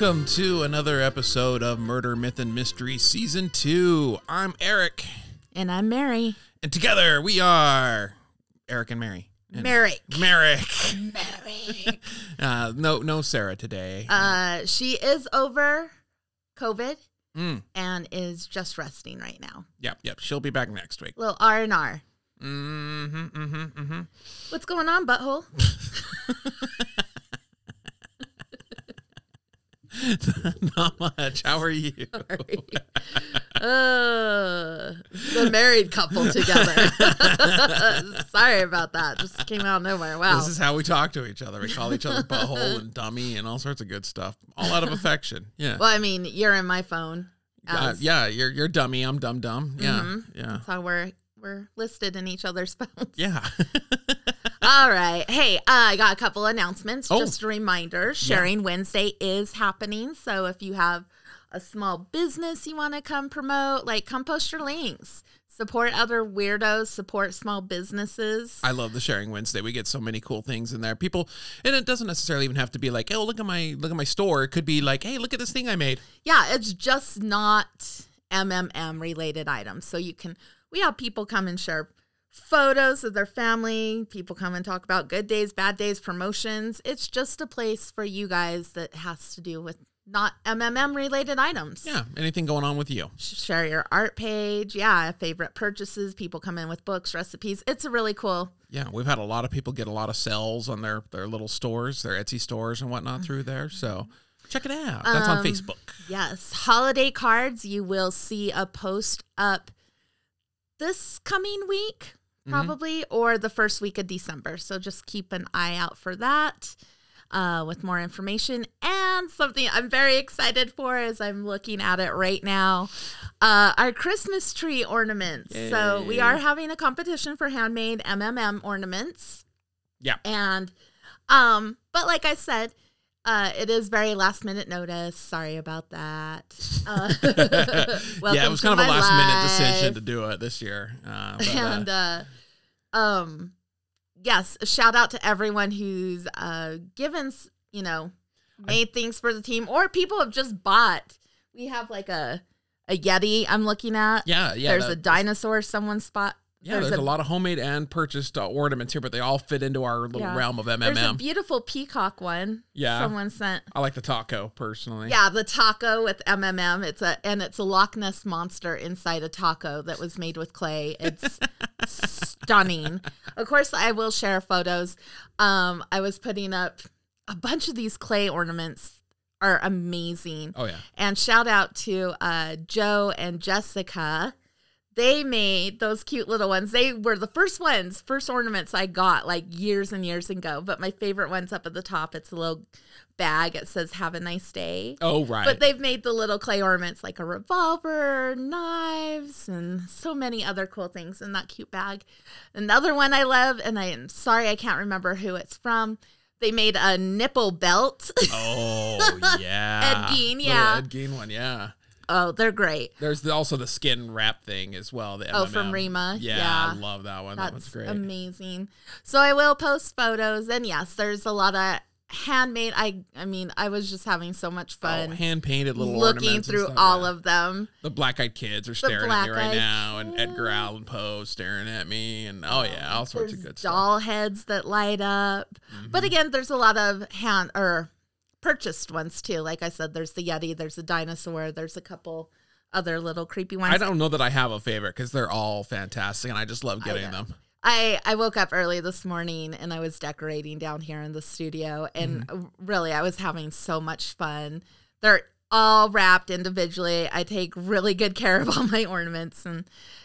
Welcome to another episode of Murder, Myth, and Mystery Season 2. I'm Eric, And I'm Mary. and together we are Eric and Mary. And Merrick. Merrick. Merrick. Uh, no, no Sarah today. Uh, she is over COVID Mm, and is just resting right now. yep, yep. She'll be back next week. Little R and R. Mm-hmm, mm-hmm, mm-hmm. What's going on, butthole? Not much. How are you? uh, the married couple together. Sorry about that. Just came out of nowhere. Wow. This is how we talk to each other. We call each other butthole and dummy and all sorts of good stuff. All out of affection. Yeah. well, I mean, you're in my phone. Uh, yeah, you're you're dummy. I'm dumb dumb. Yeah, Mhm. yeah, That's how we're we're listed in each other's phones. yeah. All right. Hey, uh, I got a couple announcements. Oh. Just a reminder Sharing Wednesday is happening. So if you have a small business you want to come promote, like come post your links. Support other weirdos, support small businesses. I love the sharing Wednesday. We get so many cool things in there. People, and it doesn't necessarily even have to be like, oh, look at my look at my store. It could be like, hey, look at this thing I made. yeah, it's just not MMM related items. So you can, we have people come and share photos of their family. People come and talk about good days, bad days, promotions. It's just a place for you guys that has to do with not MMM related items. Yeah, anything going on with you? Share your art page. Yeah, favorite purchases. People come in with books, recipes. It's a really cool. Yeah, we've had a lot of people get a lot of sales on their their little stores, their Etsy stores and whatnot through there. So check it out. That's on Um, Facebook. Yes, holiday cards. You will see a post up this coming week, Mm-hmm. probably, or the first week of December. So just keep an eye out for that uh, with more information. And something I'm very excited for as I'm looking at it right now uh, our Christmas tree ornaments. So we are having a competition for handmade MMM ornaments. Yeah. And, um, but like I said, uh, it is very last minute notice. Sorry about that. Uh, yeah, it was kind of a last minute decision to do it this year. Uh, but, uh, and uh, um, yes, shout out to everyone who's uh given, you know, made things for the team, or people have just bought. We have like a a Yeti. I'm looking at. yeah, yeah. There's a dinosaur. Someone spot. Yeah, there's, a, lot of homemade and purchased uh, ornaments here, but they all fit into our little Yeah. realm of MMM. There's a beautiful peacock one. Yeah. Someone sent. I like the taco personally. Yeah, the taco with MMM. It's a and it's a Loch Ness monster inside a taco that was made with clay. It's stunning. Of course, I will share photos. Um, I was putting up a bunch of these clay ornaments are amazing. Oh yeah. And shout out to uh, Joe and Jessica. They made those cute little ones. They were the first ones, first ornaments I got like years and years ago. But my favorite one's up at the top. It's a little bag. It says "Have a nice day." Oh right. But they've made the little clay ornaments like a revolver, knives, and so many other cool things in that cute bag. Another one I love, and I'm sorry I can't remember who it's from. They made a nipple belt. oh yeah. Ed Gein, Little yeah. Ed Gein one, yeah. Oh, they're great. There's the, also the skin wrap thing as well. The Oh, from. Rima. Yeah, Yeah. I love that one. that one's That's great. amazing. So I will post photos, and yes, there's a lot of handmade. I I mean, I was just having so much Oh, fun hand painted little looking through stuff, all yeah. of them. the black eyed kids are staring at me right now, and Edgar. Allan Poe staring at me, and oh yeah, all sorts There's of good stuff. doll heads that light up. But Mhm. again, there's a lot of hand or purchased ones too. Like I said, there's the Yeti, there's a dinosaur, there's a couple other little creepy ones. I don't know that I have a favorite because they're all fantastic, and I just love getting know. them. I, I woke up early this morning and I was decorating down here in the studio and Mm-hmm. really I was having so much fun. They're all wrapped individually. I take really good care of all my ornaments and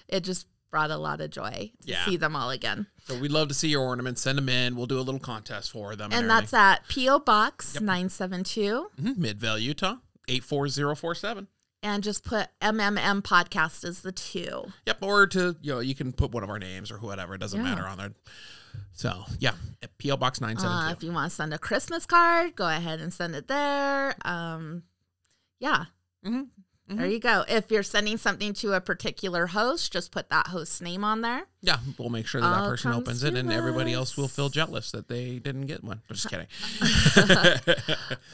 it just brought a lot of joy to Yeah. see them all again. So we'd love to see your ornaments. Send them in. We'll do a little contest for them. And that's at PO Box Yep. 972 mm Midvale, Utah, eight four zero four seven. and just put MMM podcast as the two. Yep, or to you know, you can put one of our names or whatever. It doesn't Yeah. matter on there. So yeah, at PO Box nine seven Uh, if you want to send a Christmas card, go ahead and send it there. Um, yeah, Mhm. there you go. If you're sending something to a particular host, just put that host's name on there. Yeah, we'll make sure that that person opens it, to and everybody else will feel jealous that they didn't get one. I'm just kidding.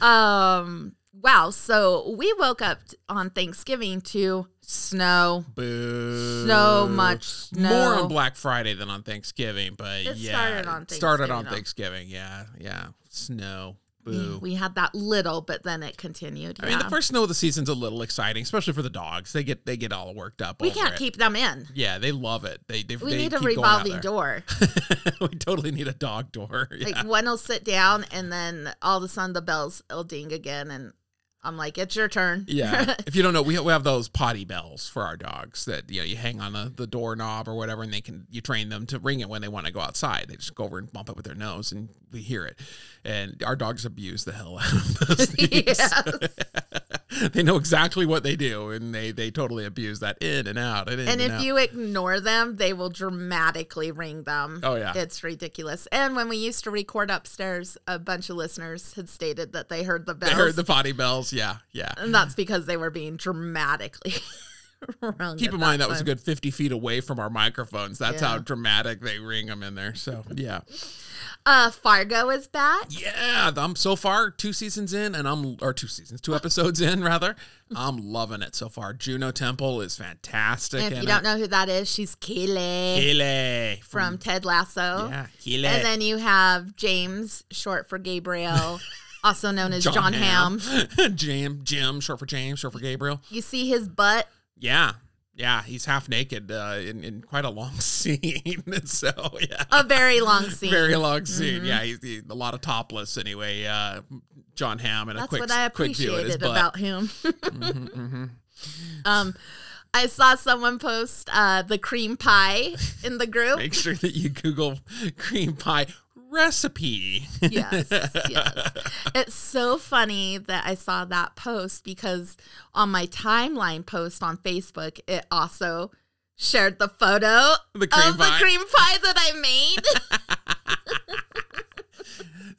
Um, Wow. So we woke up on Thanksgiving to snow. Boo. So much snow. More on Black Friday than on Thanksgiving, but It yeah. started on it Started on. Thanksgiving. Yeah. Yeah. Snow. Boo. We had that little, but then it continued. I mean, the first snow of the season's a little exciting, especially for the dogs. They get they get all worked up. we can't it. keep them in. Yeah, they love it. They they, We they need a revolving door. we totally need a dog door. Yeah. Like one will sit down, and then all of a sudden the bells will ding again, and I'm like, "It's your turn." Yeah. if you don't know, we have, we have those potty bells for our dogs that you know you hang on the, the doorknob or whatever, and they can you train them to ring it when they want to go outside. They just go over and bump it with their nose, and we hear it. And our dogs abuse the hell out of those things. Yes. they know exactly what they do, and they they totally abuse that in and out and And and, if out. you ignore them, they will dramatically ring them. Oh, yeah. It's ridiculous. And when we used to record upstairs, a bunch of listeners had stated that they heard the they bells. heard the potty bells, yeah, yeah. and that's because they were being dramatically rung. Keep in mind that was a good 50 feet away from our microphones. That's how dramatic they ring them in there. So, yeah. Uh, Fargo is back. Yeah, I'm so far two seasons in, and I'm or two seasons, two episodes in rather. I'm loving it so far. Juno Temple is fantastic. And if you don't it. know who that is, she's Kaylee Hele from Ted Lasso. yeah, Hele. And then you have James, short for Gabriel, also known as Jon, Hamm. Jim, Jim, short for James, short for Gabriel. You see his butt. Yeah, yeah, he's half naked uh, in in quite a long scene. so yeah, A very long scene. very long scene. Yeah, he's he, a lot of topless anyway. Uh, Jon Hamm and a That's quick what I appreciated about him. Mm-hmm, Um, I saw someone post uh, the cream pie in the group. Make sure that you Google cream pie recipe. yes, yes. It's so funny that I saw that post because on my timeline post on Facebook, it also shared the photo The of pie. the cream pie that I made.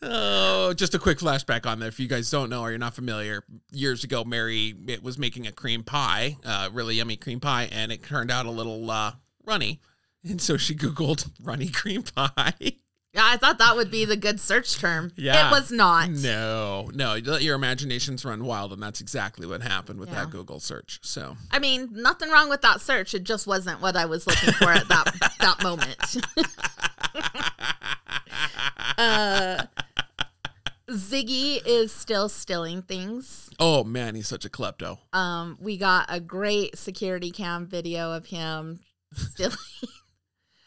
Oh, just a quick flashback on that. If you guys don't know or you're not familiar, years ago, Mary it was making a cream pie, uh, really yummy cream pie, and it turned out a little uh, runny. And so she Googled runny cream pie. Yeah, I thought that would be the good search term. Yeah. It was not. No, no, let your imaginations run wild, and that's exactly what happened with Yeah. that Google search. So, I mean, nothing wrong with that search. It just wasn't what I was looking for at that that moment. uh, Ziggy is still stealing things. oh man, he's such a klepto. Um, we got a great security cam video of him stealing.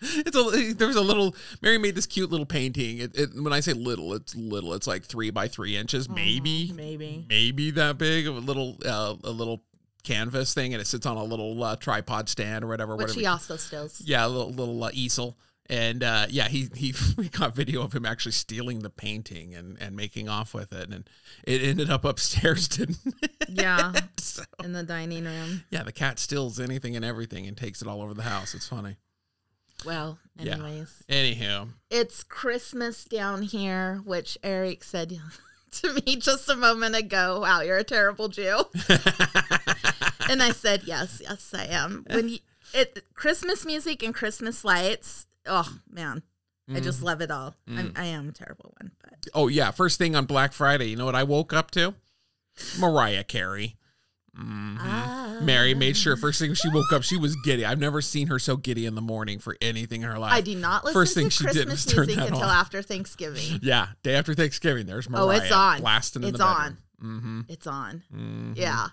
It's a there was a little Mary made this cute little painting. It, it, when I say little, it's little. It's like three by three inches, maybe, maybe. maybe that big. A little, uh, a little canvas thing, and it sits on a little uh, tripod stand or whatever. Which whatever. he also steals. yeah, a little little uh, easel. And uh, yeah, he he we got video of him actually stealing the painting and and making off with it, and it ended up upstairs, didn't it? Yeah, So, in the dining room. yeah, the cat steals anything and everything and takes it all over the house. It's funny. Well, Yeah. anyways, Anywho, it's Christmas down here, which Eric said to me just a moment ago. Wow, you're a terrible Jew. and I said, yes, yes, I am. When you, it Christmas music and Christmas lights, oh man, I just mm-hmm. love it all. I'm, mm. I am a terrible one, but Oh yeah, first thing on Black Friday, you know what I woke up to? Mariah Carey. Ah. Mary made sure first thing she woke up, she was giddy. I've never seen her so giddy in the morning for anything in her life. I do not listen First thing to she did Christmas was turn music until on. after Thanksgiving. Yeah, day after Thanksgiving, there's Mariah Oh, it's on. blasting in It's on. Mm-hmm. It's on. Mhm. Yeah.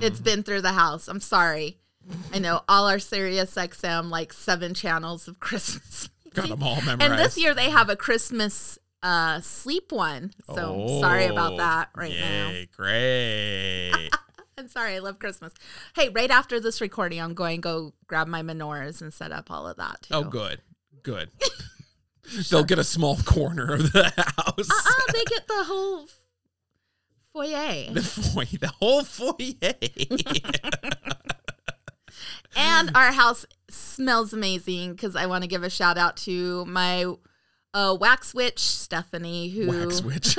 It's been through the house. I'm sorry. I know all our Sirius XM, like seven channels of Christmas. Got them all memorized. And this year they have a Christmas uh, sleep one. So sorry about Oh, that right now. Yay, great. I'm sorry. I love Christmas. Hey, right after this recording, I'm going to go grab my menorahs and set up all of that too. oh, good, good. They'll get a small corner of the house. Uh-uh, they get the whole foyer. The foyer, the whole foyer. and our house smells amazing because I want to give a shout out to my uh, wax witch Stephanie who Wax witch.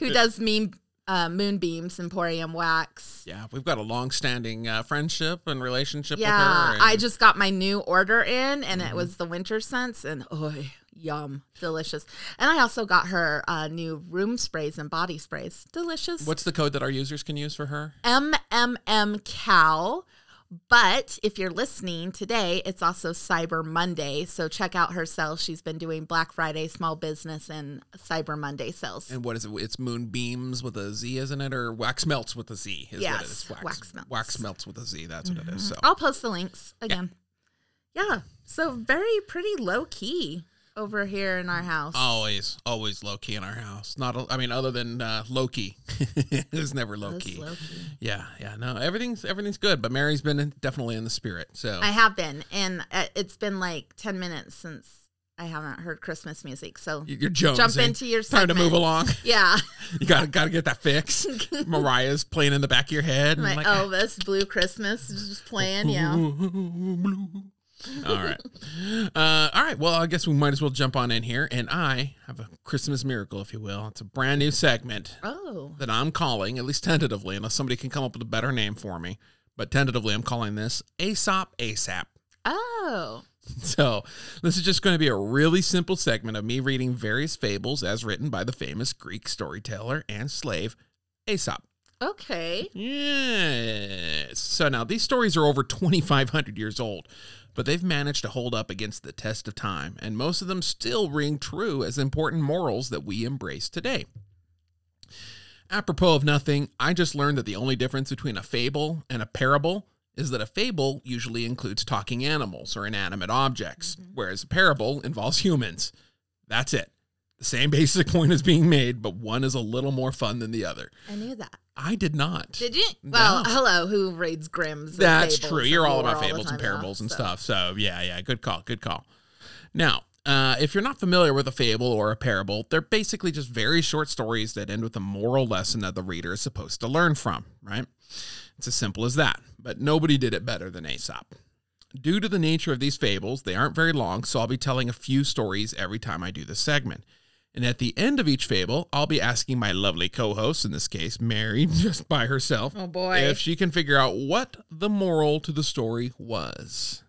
who does mean uh, moonbeams Emporium wax. yeah, we've got a long-standing uh, friendship and relationship with Yeah, her. and- I just got my new order in, and it was the winter scents, and oh Yum, delicious. And I also got her uh, new room sprays and body sprays. Delicious. What's the code that our users can use for her? MMM Cow. But if you're listening today, it's also Cyber Monday. So check out her sales. She's been doing Black Friday, small business, and Cyber Monday sales. And what is it? It's moonbeams with a Z, isn't it? Or wax melts with a Z? Is what it Yes. Wax, wax melts. Wax melts with a Z. That's what it is. Mm-hmm. So I'll post the links again. Yeah. So very pretty low key over here in our house. always, always low key in our house. Not, a- I mean, other than uh, Loki, it was never low key. low key. Yeah, yeah. No, everything's everything's good. But Mary's been in, definitely in the spirit. So I have been, and uh, it's been like ten minutes since I haven't heard Christmas music. So you're jonesing. jump into your Time to move along. yeah, You got to got to get that fix. Mariah's playing in the back of your head. my like, Elvis Blue Christmas is just playing. Yeah. All right. Uh, all right. Well, I guess we might as well jump on in here. And I have a Christmas miracle, if you will. It's a brand new segment Oh, that I'm calling, at least tentatively, unless somebody can come up with a better name for me. But tentatively, I'm calling this Aesop ASAP. oh, So, this is just going to be a really simple segment of me reading various fables as written by the famous Greek storyteller and slave Aesop. okay. Yes. So now these stories are over 2,500 years old, but they've managed to hold up against the test of time, and most of them still ring true as important morals that we embrace today. Apropos of nothing, I just learned that the only difference between a fable and a parable is that a fable usually includes talking animals or inanimate objects, mm-hmm. whereas a parable involves humans. That's it. The same basic point is being made, but one is a little more fun than the other. I knew that. I did not. Did you? Well, No. hello. Who reads Grimm's? That's true. You're all about fables and parables and so. stuff. So yeah, yeah, good call, good call. Now, uh, if you're not familiar with a fable or a parable, they're basically just very short stories that end with a moral lesson that the reader is supposed to learn from. Right? It's as simple as that. But nobody did it better than Aesop. Due to the nature of these fables, they aren't very long, so I'll be telling a few stories every time I do this segment. And at the end of each fable, I'll be asking my lovely co host, in this case, Mary, just by herself, Oh boy. if she can figure out what the moral to the story was.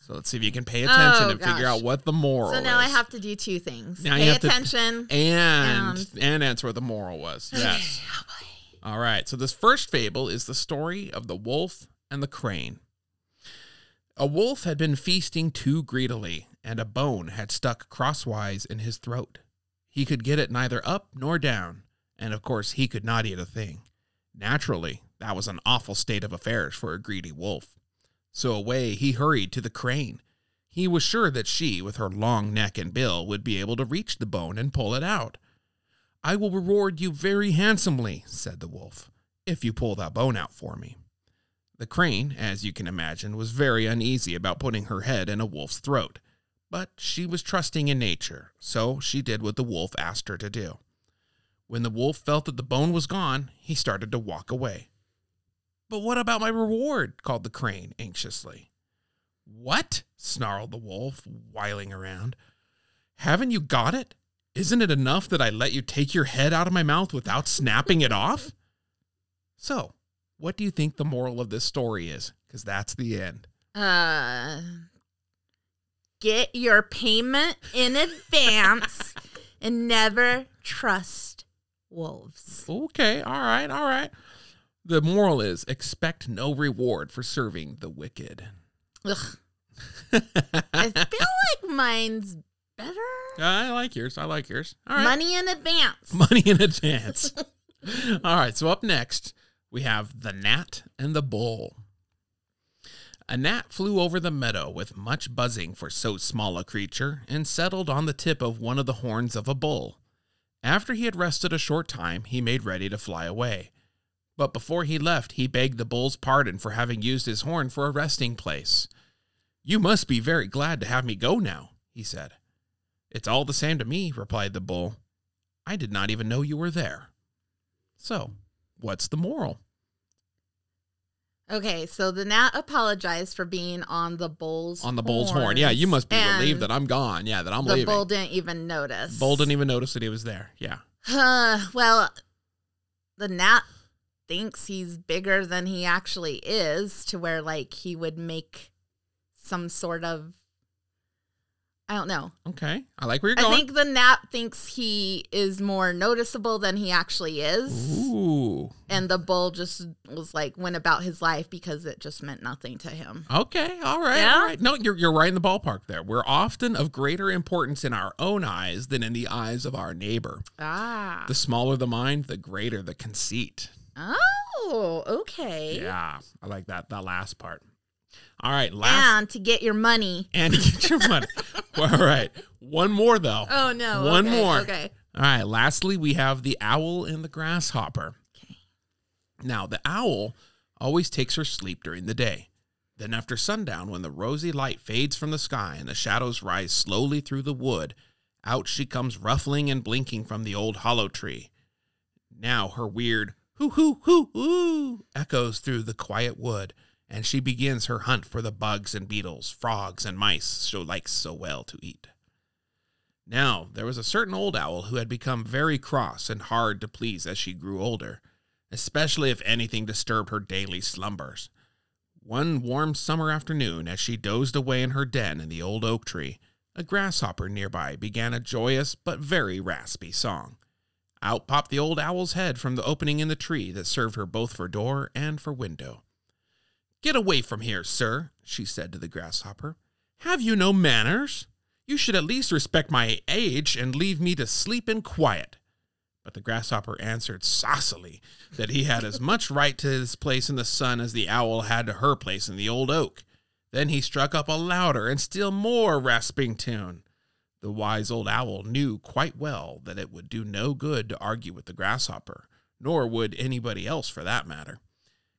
So let's see if you can pay attention Oh, and figure out what the moral so now I have to do two things. Now Pay have to- attention. and and- and answer what the moral was. Yes. Oh. All right. So this first fable is the story of the wolf and the crane. A wolf had been feasting too greedily, and a bone had stuck crosswise in his throat. He could get it neither up nor down, and of course he could not eat a thing. Naturally, that was an awful state of affairs for a greedy wolf. So away he hurried to the crane. He was sure that she, with her long neck and bill, would be able to reach the bone and pull it out. I will reward you very handsomely, said the wolf, if you pull that bone out for me. The crane, as you can imagine, was very uneasy about putting her head in a wolf's throat, but she was trusting in nature, so she did what the wolf asked her to do. When the wolf felt that the bone was gone, he started to walk away. But what about my reward? called the crane anxiously. What? snarled the wolf, whiling around. Haven't you got it? Isn't it enough that I let you take your head out of my mouth without snapping it off? So, what do you think the moral of this story is? Because that's the end. Uh, get your payment in advance and never trust wolves. Okay, all right, all right. The moral is expect no reward for serving the wicked. Ugh. I feel like mine's better. I like yours. I like yours. All right. Money in advance. Money in advance. All right, so up next, we have the gnat and the bull. A gnat flew over the meadow with much buzzing for so small a creature and settled on the tip of one of the horns of a bull. After he had rested a short time, he made ready to fly away. But before he left, he begged the bull's pardon for having used his horn for a resting place. You must be very glad to have me go now, he said. It's all the same to me, replied the bull. I did not even know you were there. So, what's the moral? Okay, so the gnat apologized for being on the bull's On the bull's horn. Yeah, you must be relieved that I'm gone. Yeah, that I'm the leaving. bull didn't even notice. Bull didn't even notice that he was there. Yeah. Uh, well, the gnat thinks he's bigger than he actually is, to where like he would make some sort of I don't know. Okay. I like where you're I going. think the gnat thinks he is more noticeable than he actually is. Ooh. And the bull just was like went about his life because it just meant nothing to him. Okay, all right, Yeah? all right. No, you're you're right in the ballpark there. We're often of greater importance in our own eyes than in the eyes of our neighbor. Ah. The smaller the mind, the greater the conceit. Oh, okay. Yeah, I like that that last part. All right, last And to get your money. and to get your money. all right, one more though. Oh no. One okay, more. Okay. All right, lastly, we have the owl and the grasshopper. Okay. Now, the owl always takes her sleep during the day. Then, after sundown, when the rosy light fades from the sky and the shadows rise slowly through the wood, out she comes ruffling and blinking from the old hollow tree. Now her weird hoo hoo hoo hoo echoes through the quiet wood, and she begins her hunt for the bugs and beetles, frogs and mice she likes so well to eat. Now, there was a certain old owl who had become very cross and hard to please as she grew older, especially if anything disturbed her daily slumbers. One warm summer afternoon, as she dozed away in her den in the old oak tree, a grasshopper nearby began a joyous but very raspy song. Out popped the old owl's head from the opening in the tree that served her both for door and for window. Get away from here, sir, she said to the grasshopper. Have you no manners? You should at least respect my age and leave me to sleep in quiet. But the grasshopper answered saucily that he had as much right to his place in the sun as the owl had to her place in the old oak. Then he struck up a louder and still more rasping tune. The wise old owl knew quite well that it would do no good to argue with the grasshopper, nor would anybody else for that matter.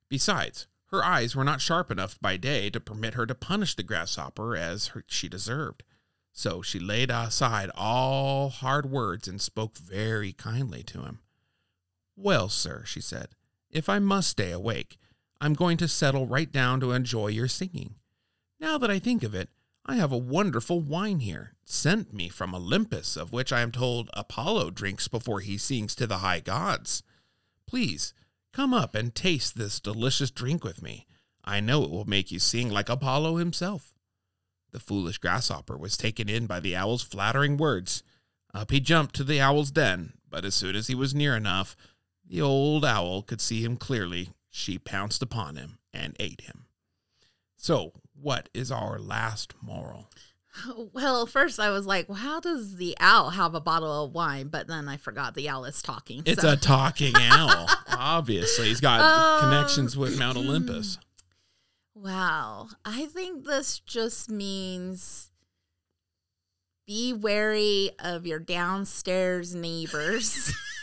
Besides, her eyes were not sharp enough by day to permit her to punish the grasshopper as her, she deserved. So she laid aside all hard words and spoke very kindly to him. Well, sir, she said, if I must stay awake, I'm going to settle right down to enjoy your singing. Now that I think of it, I have a wonderful wine here, sent me from Olympus, of which I am told Apollo drinks before he sings to the high gods. Please, come up and taste this delicious drink with me. I know it will make you sing like Apollo himself. The foolish grasshopper was taken in by the owl's flattering words. Up he jumped to the owl's den, but as soon as he was near enough, the old owl could see him clearly. She pounced upon him and ate him. So, what is our last moral? Well, first I was like, well, how does the owl have a bottle of wine? But then I forgot the owl is talking. It's so- a talking owl. Obviously, he's got Um, connections with Mount Olympus. Wow. I think this just means be wary of your downstairs neighbors.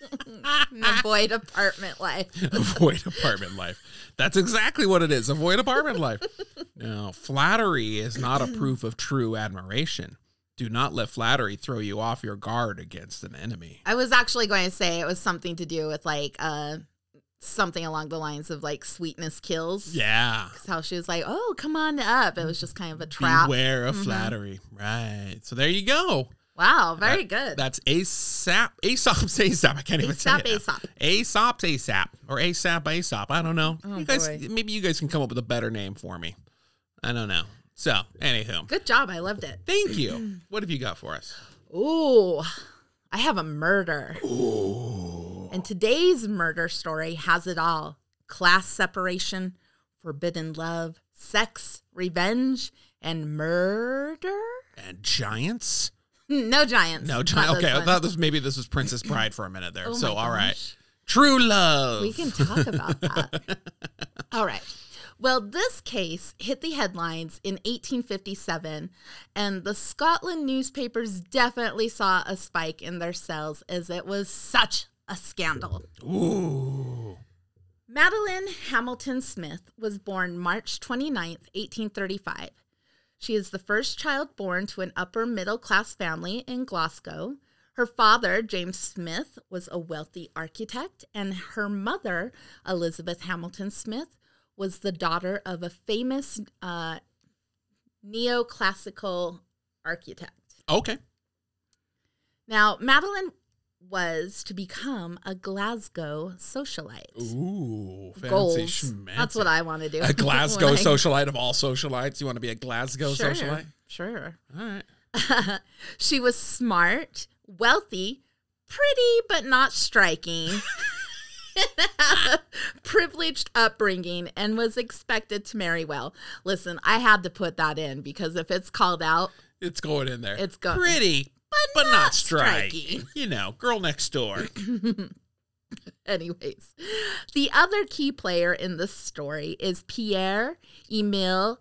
avoid apartment life. Avoid apartment life. That's exactly what it is. Avoid apartment life. Now, flattery is not a proof of true admiration. Do not let flattery throw you off your guard against an enemy. I was actually going to say it was something to do with like uh something along the lines of like sweetness kills. Yeah. 'Cause How she was like, "Oh, come on up." It was just kind of a trap. Beware of Mhm. flattery. Right. So there you go. Wow, very good. That's ASAP. Aesop's ASAP. I can't even say it. ASAP. Aesop's ASAP or ASAP ASAP. I don't know. Oh, you guys, boy. maybe you guys can come up with a better name for me. I don't know. So, anywho, Good job. I loved it. thank you. What have you got for us? Ooh, I have a murder. Ooh. And today's murder story has it all class separation, forbidden love, sex, revenge, and murder? And giants? Mm, no giants. No Not giant. this Okay, I thought this maybe this was Princess Bride for a minute there. Oh so, all right. True love. We can talk about that. All right. Well, this case hit the headlines in 1857, and the Scotland newspapers definitely saw a spike in their sales as it was such a scandal. Ooh. Madeleine Hamilton Smith was born March 29th, 1835. She is the first child born to an upper middle class family in Glasgow. Her father, James Smith, was a wealthy architect, and her mother, Elizabeth Hamilton Smith, was the daughter of a famous uh, neoclassical architect. Okay. Now, Madeleine was to become a Glasgow socialite. Ooh. Fancy goals. schmancy. That's what I want to do. A Glasgow I- socialite of all socialites. You want to be a Glasgow Sure, socialite? Sure. All right. she was smart, wealthy, pretty but not striking. privileged upbringing and was expected to marry well. Listen, I had to put that in because if it's called out, It's going in there. It's go- pretty, but, but not, not striking. striking. You know, girl next door. Anyways, the other key player in this story is Pierre Emile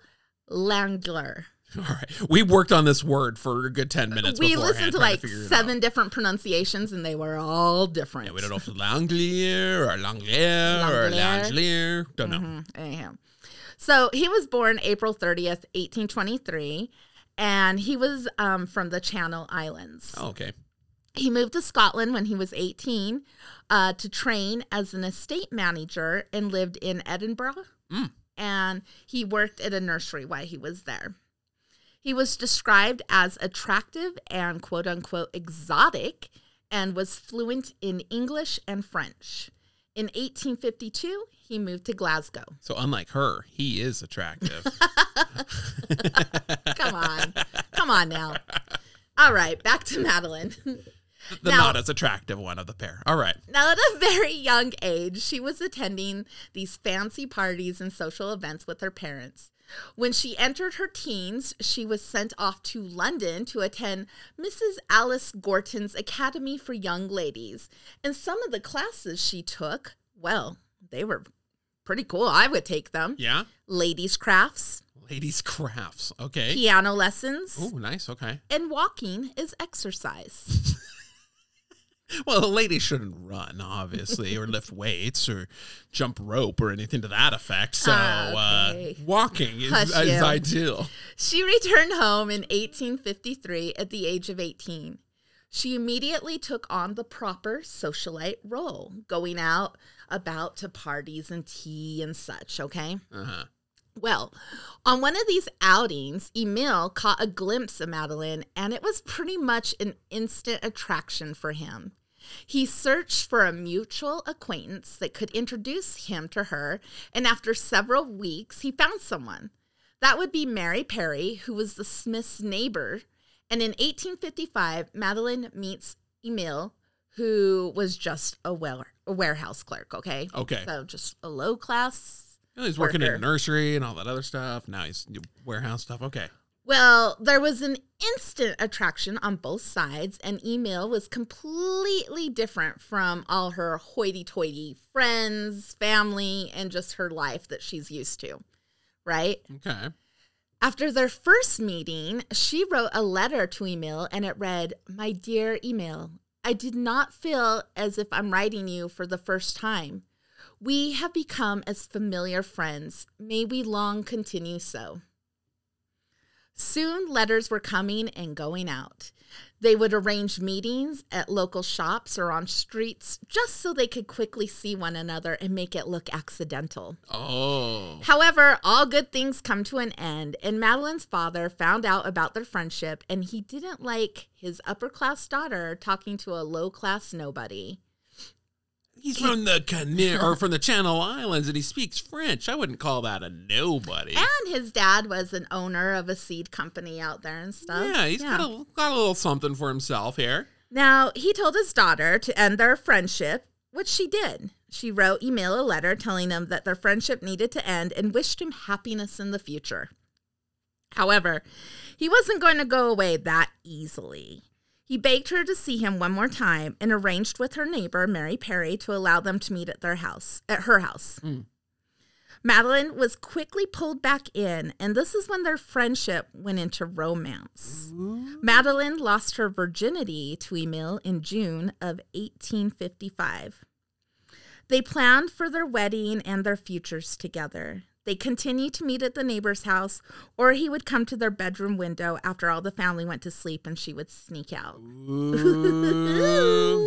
Langler. All right, we worked on this word for a good ten minutes. we listened to like it seven different pronunciations and they were all different. Yeah, we don't know if it's Langlier or Langlier or. Langelier. Don't know. Mhm, anyhow. So he was born April 30th, 1823, and he was um, from the Channel Islands. Oh, okay. He moved to Scotland when he was 18 uh, to train as an estate manager and lived in Edinburgh. Mm. And he worked at a nursery while he was there. He was described as attractive and quote unquote exotic and was fluent in English and French. In 1852, he moved to Glasgow. So unlike her, he is attractive. Come on. Come on now. All right, back to Madeleine. the Now- not as attractive one of the pair. All right. Now, at a very young age, she was attending these fancy parties and social events with her parents. When she entered her teens, she was sent off to London to attend Mrs. Alice Gorton's Academy for Young Ladies. And some of the classes she took, well, they were pretty cool. I would take them. Yeah. Ladies' crafts, Ladies' crafts. Okay. piano lessons, Oh, nice. Okay. and walking is exercise. Well, a lady shouldn't run, obviously, or lift weights or jump rope or anything to that effect. So, Okay. uh, walking is, Hush is you. ideal. She returned home in 1853 at the age of 18. She immediately took on the proper socialite role, going out about to parties and tea and such, okay? Uh-huh. Well, on one of these outings, Emil caught a glimpse of Madeleine, and it was pretty much an instant attraction for him. He searched for a mutual acquaintance that could introduce him to her, and after several weeks, he found someone. That would be Mary Perry, who was the Smith's neighbor. And in 1855, Madeleine meets Emil, who was just a, well, a warehouse clerk, okay? Okay. So just a low class Well, he's working in a nursery and all that other stuff. Now he's warehouse stuff. Okay. Well, there was an instant attraction on both sides, and Emil was completely different from all her hoity toity friends, family, and just her life that she's used to, right? Okay. After their first meeting, she wrote a letter to Emil, and it read My dear Emil, I did not feel as if I'm writing you for the first time. We have become as familiar friends. May we long continue so. Soon letters were coming and going out. They would arrange meetings at local shops or on streets just so they could quickly see one another and make it look accidental. Oh. However, all good things come to an end, and Madeleine's father found out about their friendship and he didn't like his upper class daughter talking to a low class nobody. He's from the Cana- or from the Channel Islands and he speaks French. I wouldn't call that a nobody. And his dad was an owner of a seed company out there and stuff. yeah, he's got a got a little something for himself here. Now, he told his daughter to end their friendship, which she did. She wrote Emil a letter telling him that their friendship needed to end and wished him happiness in the future. However, he wasn't going to go away that easily. He begged her to see him one more time and arranged with her neighbor, Mary Perry, to allow them to meet at their house, at her house. Mm. Madeleine was quickly pulled back in, and this is when their friendship went into romance. Madeleine lost her virginity to Emil in June of 1855. They planned for their wedding and their futures together. They continued to meet at the neighbor's house, or he would come to their bedroom window after all the family went to sleep and she would sneak out. Ooh,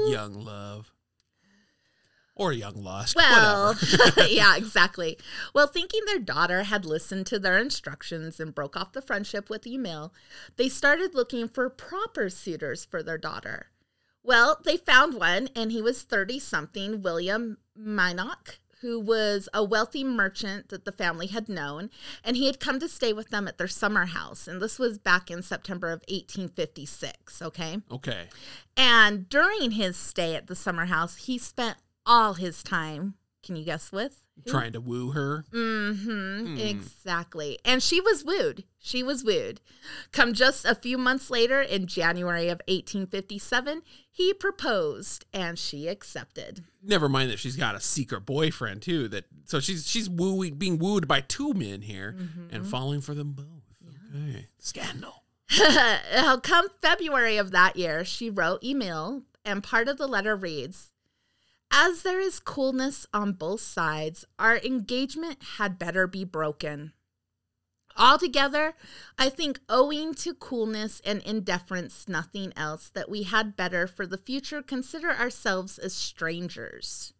young love. Or young lust. Well, yeah, exactly. Well, thinking their daughter had listened to their instructions and broke off the friendship with Emil, they started looking for proper suitors for their daughter. Well, they found one, and he was 30 something William Minnoch, who was a wealthy merchant that the family had known, and he had come to stay with them at their summer house. And this was back in September of 1856, okay? Okay. And during his stay at the summer house, he spent all his time, can you guess with? Trying to woo her. Mm-hmm. Exactly. And she was wooed. She was wooed. Come just a few months later, in January of 1857, he proposed and she accepted. Never mind that she's got a secret boyfriend too. That so she's she's wooing, being wooed by two men here Mm-hmm. and falling for them both. Okay. Scandal. Come February of that year, she wrote Emil, and part of the letter reads As there is coolness on both sides, our engagement had better be broken. Altogether, I think owing to coolness and indifference, nothing else, that we had better for the future consider ourselves as strangers.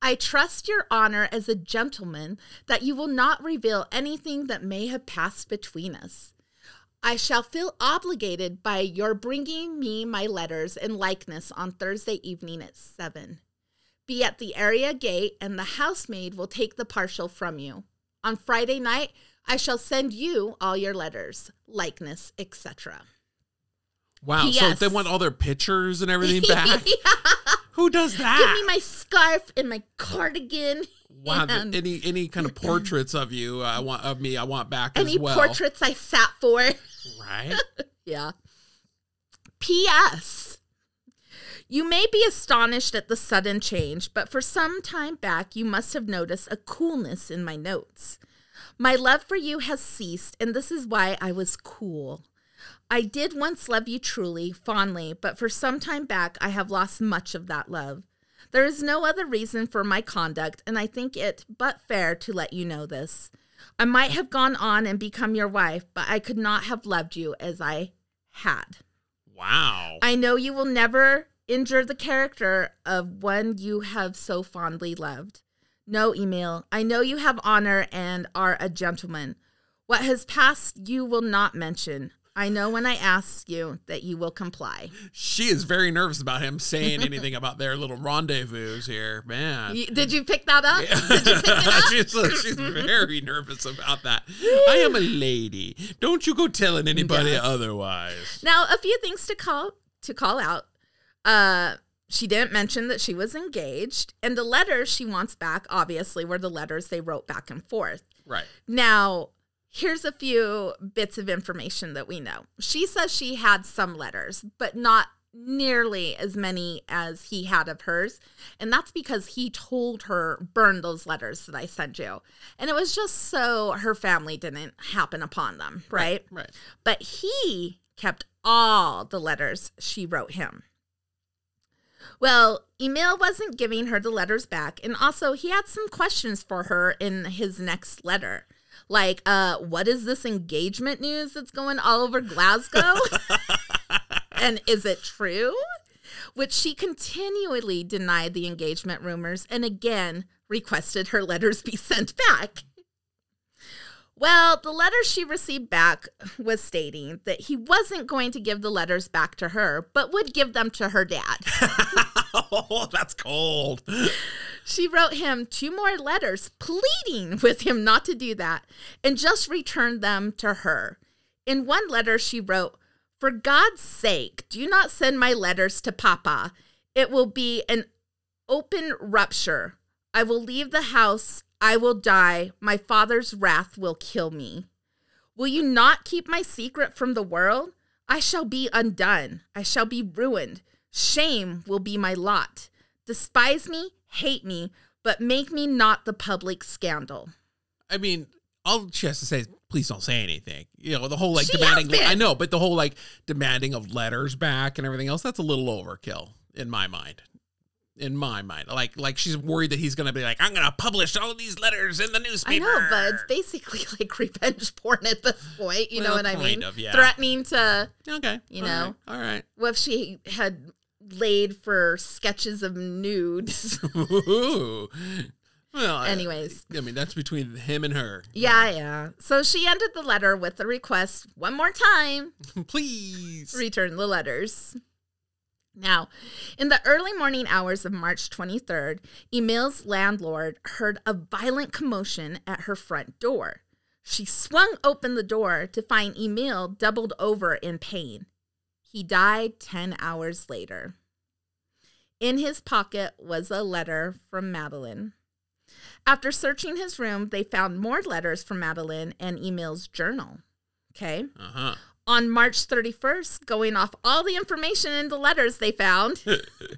I trust your honor as a gentleman that you will not reveal anything that may have passed between us. I shall feel obligated by your bringing me my letters and likeness on Thursday evening at 7. Be at the area gate, and the housemaid will take the parcel from you. On Friday night, I shall send you all your letters, likeness, etc. Wow. So they want all their pictures and everything back. Who does that? Give me my scarf and my cardigan. wow. and Any any kind of portraits of you uh, I want of me I want back any as well. portraits I sat for. Right. Yeah. P.S. You may be astonished at the sudden change, but for some time back you must have noticed a coolness in my notes. My love for you has ceased, and this is why I was cool. I did once love you truly, fondly, but for some time back I have lost much of that love. There is no other reason for my conduct, and I think it but fair to let you know this. I might have gone on and become your wife, but I could not have loved you as I had. Wow. I know you will never injure the character of one you have so fondly loved. No, Emil, I know you have honor and are a gentleman. What has passed you will not mention. I know when I ask you that you will comply. She is very nervous about him saying anything about their little rendezvous here, man. You- did you pick that up? Did you pick it up? she's, uh, she's very nervous about that. I am a lady. Don't you go telling anybody Yes. otherwise. Now, a few things to call to call out. Uh, she didn't mention that she was engaged, and the letters she wants back, obviously, were the letters they wrote back and forth. Right. Now, here's a few bits of information that we know. She says she had some letters, but not nearly as many as he had of hers. And that's because he told her, burn those letters that I sent you. And it was just so her family didn't happen upon them, right? Right. But he kept all the letters she wrote him. Well, Emil wasn't giving her the letters back, and also he had some questions for her in his next letter. Like, uh, what is this engagement news that's going all over Glasgow? and is it true? Which she continually denied the engagement rumors and again requested her letters be sent back. Well, the letter she received back was stating that he wasn't going to give the letters back to her, but would give them to her dad. oh, that's cold. She wrote him two more letters pleading with him not to do that and just returned them to her. In one letter, she wrote, For God's sake, do not send my letters to Papa. It will be an open rupture. I will leave the house. I will die. My father's wrath will kill me. Will you not keep my secret from the world? I shall be undone. I shall be ruined. Shame will be my lot. Despise me, hate me, but make me not the public scandal. I mean, all she has to say is, please don't say anything. You know, the whole like She demanding. I know, but the whole like demanding of letters back and everything else, that's a little overkill in my mind. In my mind, like like she's worried that he's gonna be like, I'm gonna publish all of these letters in the newspaper. I know, but it's basically like revenge porn at this point. You know what I mean? of, yeah. Threatening to, okay, You all know? right, all right. what if she had laid for sketches of nudes? Ooh. well, I- Anyways. I mean that's between him and her. yeah, yeah. So she ended the letter with the request one more time Please. return the letters. Now, in the early morning hours of March 23rd, Emil's landlord heard a violent commotion at her front door. She swung open the door to find Emil doubled over in pain. He died 10 hours later. In his pocket was a letter from Madeleine. After searching his room, they found more letters from Madeleine and Emil's journal. Okay. Uh huh. On March 31st, going off all the information in the letters they found,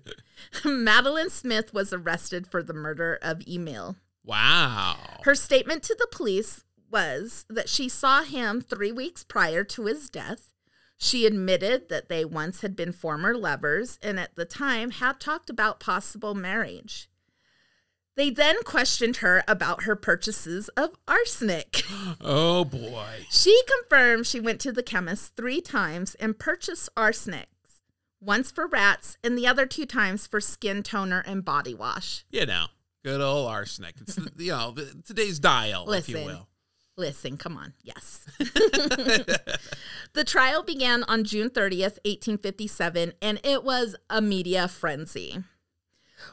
Madeleine Smith was arrested for the murder of Emil. Wow. Her statement to the police was that she saw him three weeks prior to his death. She admitted that they once had been former lovers and at the time had talked about possible marriage. They then questioned her about her purchases of arsenic. Oh boy. She confirmed she went to the chemist three times and purchased arsenic, once for rats and the other two times for skin toner and body wash. You know, good old arsenic. It's the, you know the, today's dial, if you will. Listen, come on. Yes. the trial began on June 30th, 1857, and it was a media frenzy.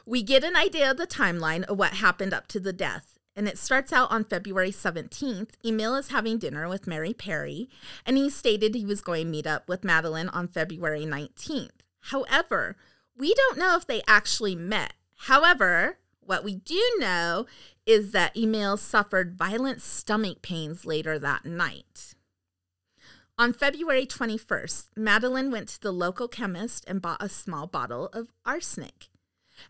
We get an idea of the timeline of what happened up to the death. And it starts out on February 17th. Emil is having dinner with Mary Perry, and he stated he was going to meet up with Madeleine on February 19th. However, we don't know if they actually met. However, what we do know is that Emil suffered violent stomach pains later that night. On February 21st, Madeleine went to the local chemist and bought a small bottle of arsenic.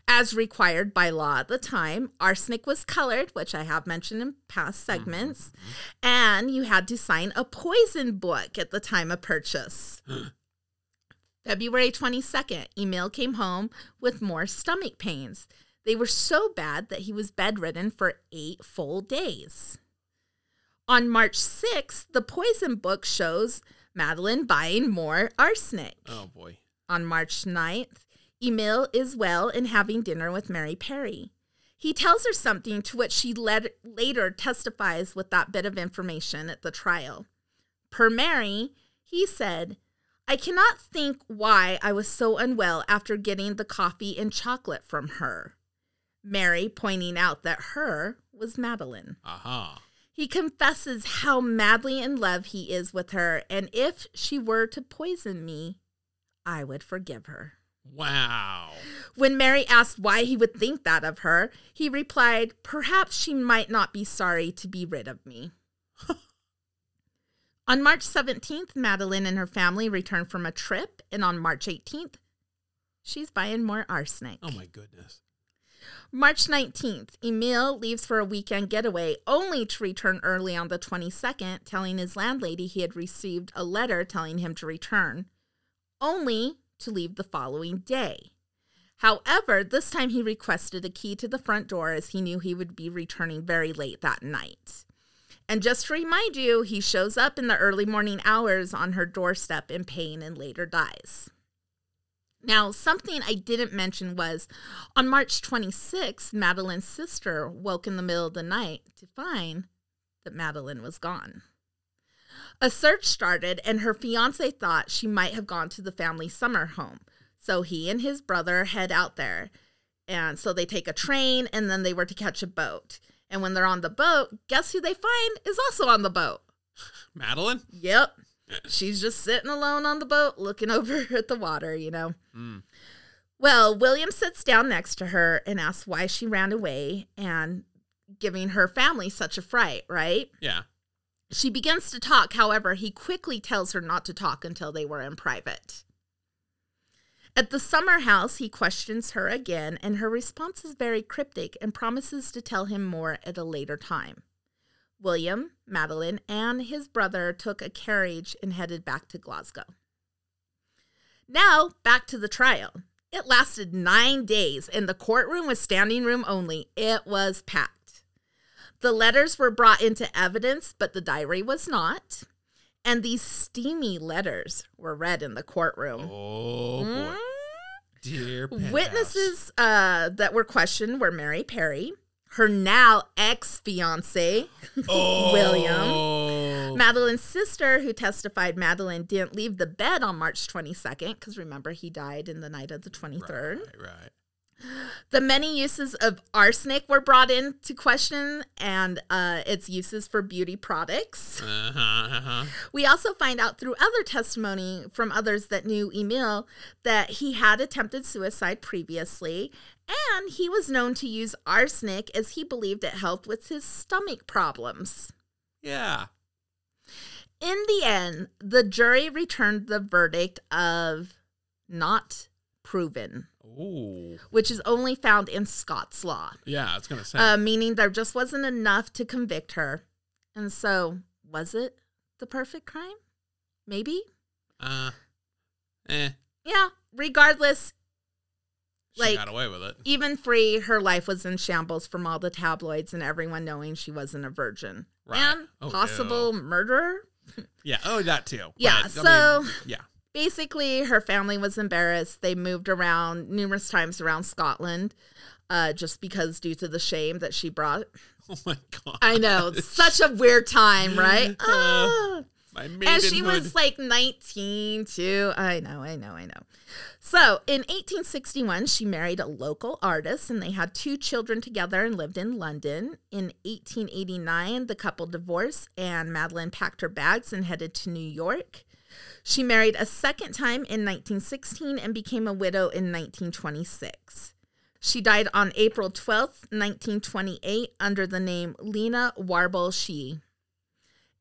As required by law at the time, arsenic was colored, which I have mentioned in past mm-hmm. segments, mm-hmm. and you had to sign a poison book at the time of purchase. February 22nd, Emil came home with more stomach pains. They were so bad that he was bedridden for eight full days. On March 6th, the poison book shows Madeleine buying more arsenic. Oh boy. On March 9th, Emil is well and having dinner with Mary Perry. He tells her something to which she led, later testifies with that bit of information at the trial. Per Mary, he said, I cannot think why I was so unwell after getting the coffee and chocolate from her. Mary pointing out that her was Madeleine. Aha. He confesses how madly in love he is with her, and if she were to poison me, I would forgive her. Wow. When Mary asked why he would think that of her, he replied, Perhaps she might not be sorry to be rid of me. on March 17th, Madeleine and her family return from a trip, and on March 18th, she's buying more arsenic. Oh my goodness. March 19th, Emil leaves for a weekend getaway only to return early on the 22nd, telling his landlady he had received a letter telling him to return, only to leave the following day. However, this time he requested a key to the front door as he knew he would be returning very late that night. And just to remind you, he shows up in the early morning hours on her doorstep in pain and later dies. Now, something I didn't mention was on March 26th, Madeleine's sister woke in the middle of the night to find that Madeleine was gone. A search started, and her fiance thought she might have gone to the family summer home. So he and his brother head out there. And so they take a train, and then they were to catch a boat. And when they're on the boat, guess who they find is also on the boat? Madeleine? Yep. She's just sitting alone on the boat looking over at the water, you know. Mm. Well, William sits down next to her and asks why she ran away and giving her family such a fright, right? Yeah. She begins to talk, however, he quickly tells her not to talk until they were in private. At the summer house, he questions her again, and her response is very cryptic and promises to tell him more at a later time. William, Madeleine, and his brother took a carriage and headed back to Glasgow. Now, back to the trial. It lasted nine days, and the courtroom was standing room only. It was packed. The letters were brought into evidence, but the diary was not. And these steamy letters were read in the courtroom. Oh boy. Mm. Dear penthouse. Witnesses uh, that were questioned were Mary Perry, her now ex fiance, Oh. William, Madeleine's sister, who testified Madeleine didn't leave the bed on March 22nd, because remember, he died in the night of the 23rd. Right, right. The many uses of arsenic were brought into question and uh, its uses for beauty products. Uh-huh, uh-huh. We also find out through other testimony from others that knew Emil that he had attempted suicide previously and he was known to use arsenic as he believed it helped with his stomach problems. Yeah. In the end, the jury returned the verdict of not proven, Ooh. which is only found in Scots law, Yeah, I was gonna say. uh, meaning there just wasn't enough to convict her. And so, was it the perfect crime? Maybe. uh eh. Yeah, regardless, She Like- got away with it. even free, her life was in shambles from all the tabloids and everyone knowing she wasn't a virgin. Right. And Oh, possible murderer. Yeah. Oh, that too. Yeah, But, I so- mean, yeah. Basically, her family was embarrassed. They moved around numerous times around Scotland uh, just because, due to the shame that she brought. Oh my god. I know, such a weird time, right? Ah. My and she was like 19 too. I know, I know, I know. So in 1861, she married a local artist and they had two children together and lived in London. In 1889, the couple divorced and Madeleine packed her bags and headed to New York. She married a second time in 1916 and became a widow in 1926. She died on April 12th, 1928, under the name Lena Wardle Sheehy.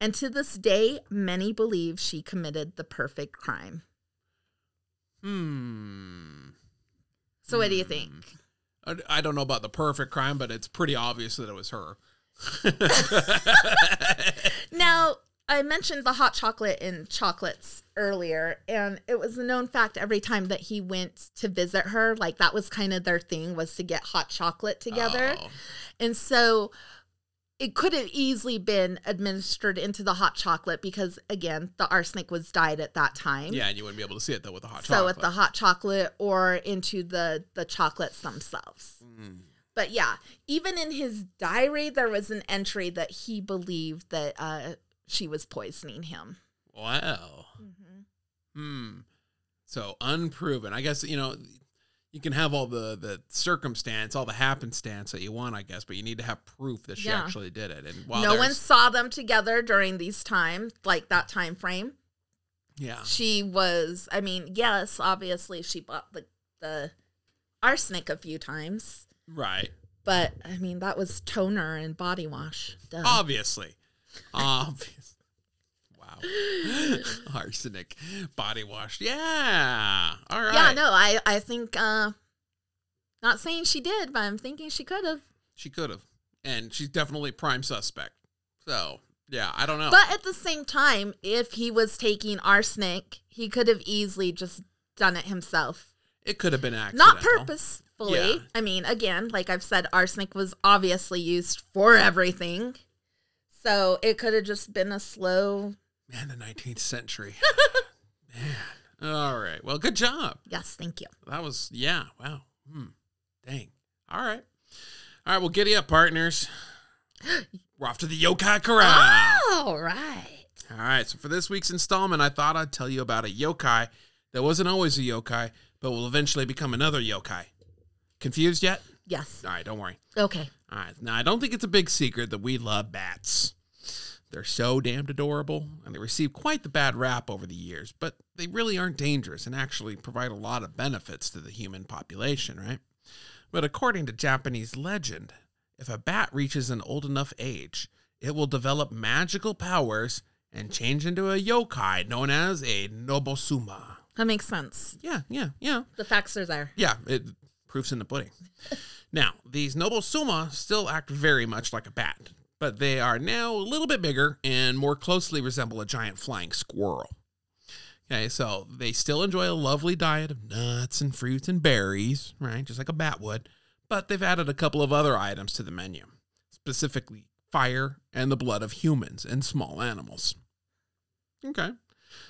And to this day, many believe she committed the perfect crime. Hmm. So, what do you think? I, I don't know about the perfect crime, but it's pretty obvious that it was her. Now, I mentioned the hot chocolate and chocolates earlier, and it was a known fact every time that he went to visit her, like that was kind of their thing was to get hot chocolate together. Oh. And so it could have easily been administered into the hot chocolate because, again, the arsenic was dyed at that time. Yeah, and you wouldn't be able to see it though with the hot so chocolate. So with the hot chocolate or into the the chocolates themselves. Mm. But yeah, even in his diary, there was an entry that he believed that uh, she was poisoning him. Wow. Mm-hmm. Hmm. So unproven. I guess you know you can have all the the circumstance, all the happenstance that you want, I guess, but you need to have proof that she Yeah. actually did it. And while no one saw them together during these times, like that time frame. yeah, She was, I mean, yes, obviously she bought the the arsenic a few times, right. but I mean that was toner and body wash. Duh. Obviously, obviously. Wow. Arsenic body wash. Yeah. All right. Yeah, no, I I think uh not saying she did, but I'm thinking she could have. She could have, and she's definitely prime suspect. So yeah, I don't know. But at the same time, if he was taking arsenic, he could have easily just done it himself. it could have been accidental. Not purposefully. Yeah. I mean, again, like I've said, arsenic was obviously used for everything. So it could have just been a slow Man, the 19th century. Man. All right. Well, good job. yes, thank you. That was yeah. Wow. Hmm. Dang. All right. All right. Well, giddy up, partners. We're off to the yokai corral. All right. All right. So for this week's installment, I thought I'd tell you about a yokai that wasn't always a yokai, but will eventually become another yokai. Confused yet? Yes. All right. Don't worry. Okay. All right. Now, I don't think it's a big secret that we love bats. They're so damned adorable, and they receive quite the bad rap over the years, but they really aren't dangerous and actually provide a lot of benefits to the human population, right? But according to Japanese legend, if a bat reaches an old enough age, it will develop magical powers and change into a yokai known as a Nobusuma. That makes sense. Yeah, yeah, yeah. The facts are there. Yeah, it proofs in the pudding. now, these nobusuma still act very much like a bat, but they are now a little bit bigger and more closely resemble a giant flying squirrel. Okay, so they still enjoy a lovely diet of nuts and fruits and berries, right? Just like a bat would, but they've added a couple of other items to the menu, specifically fire and the blood of humans and small animals. Okay.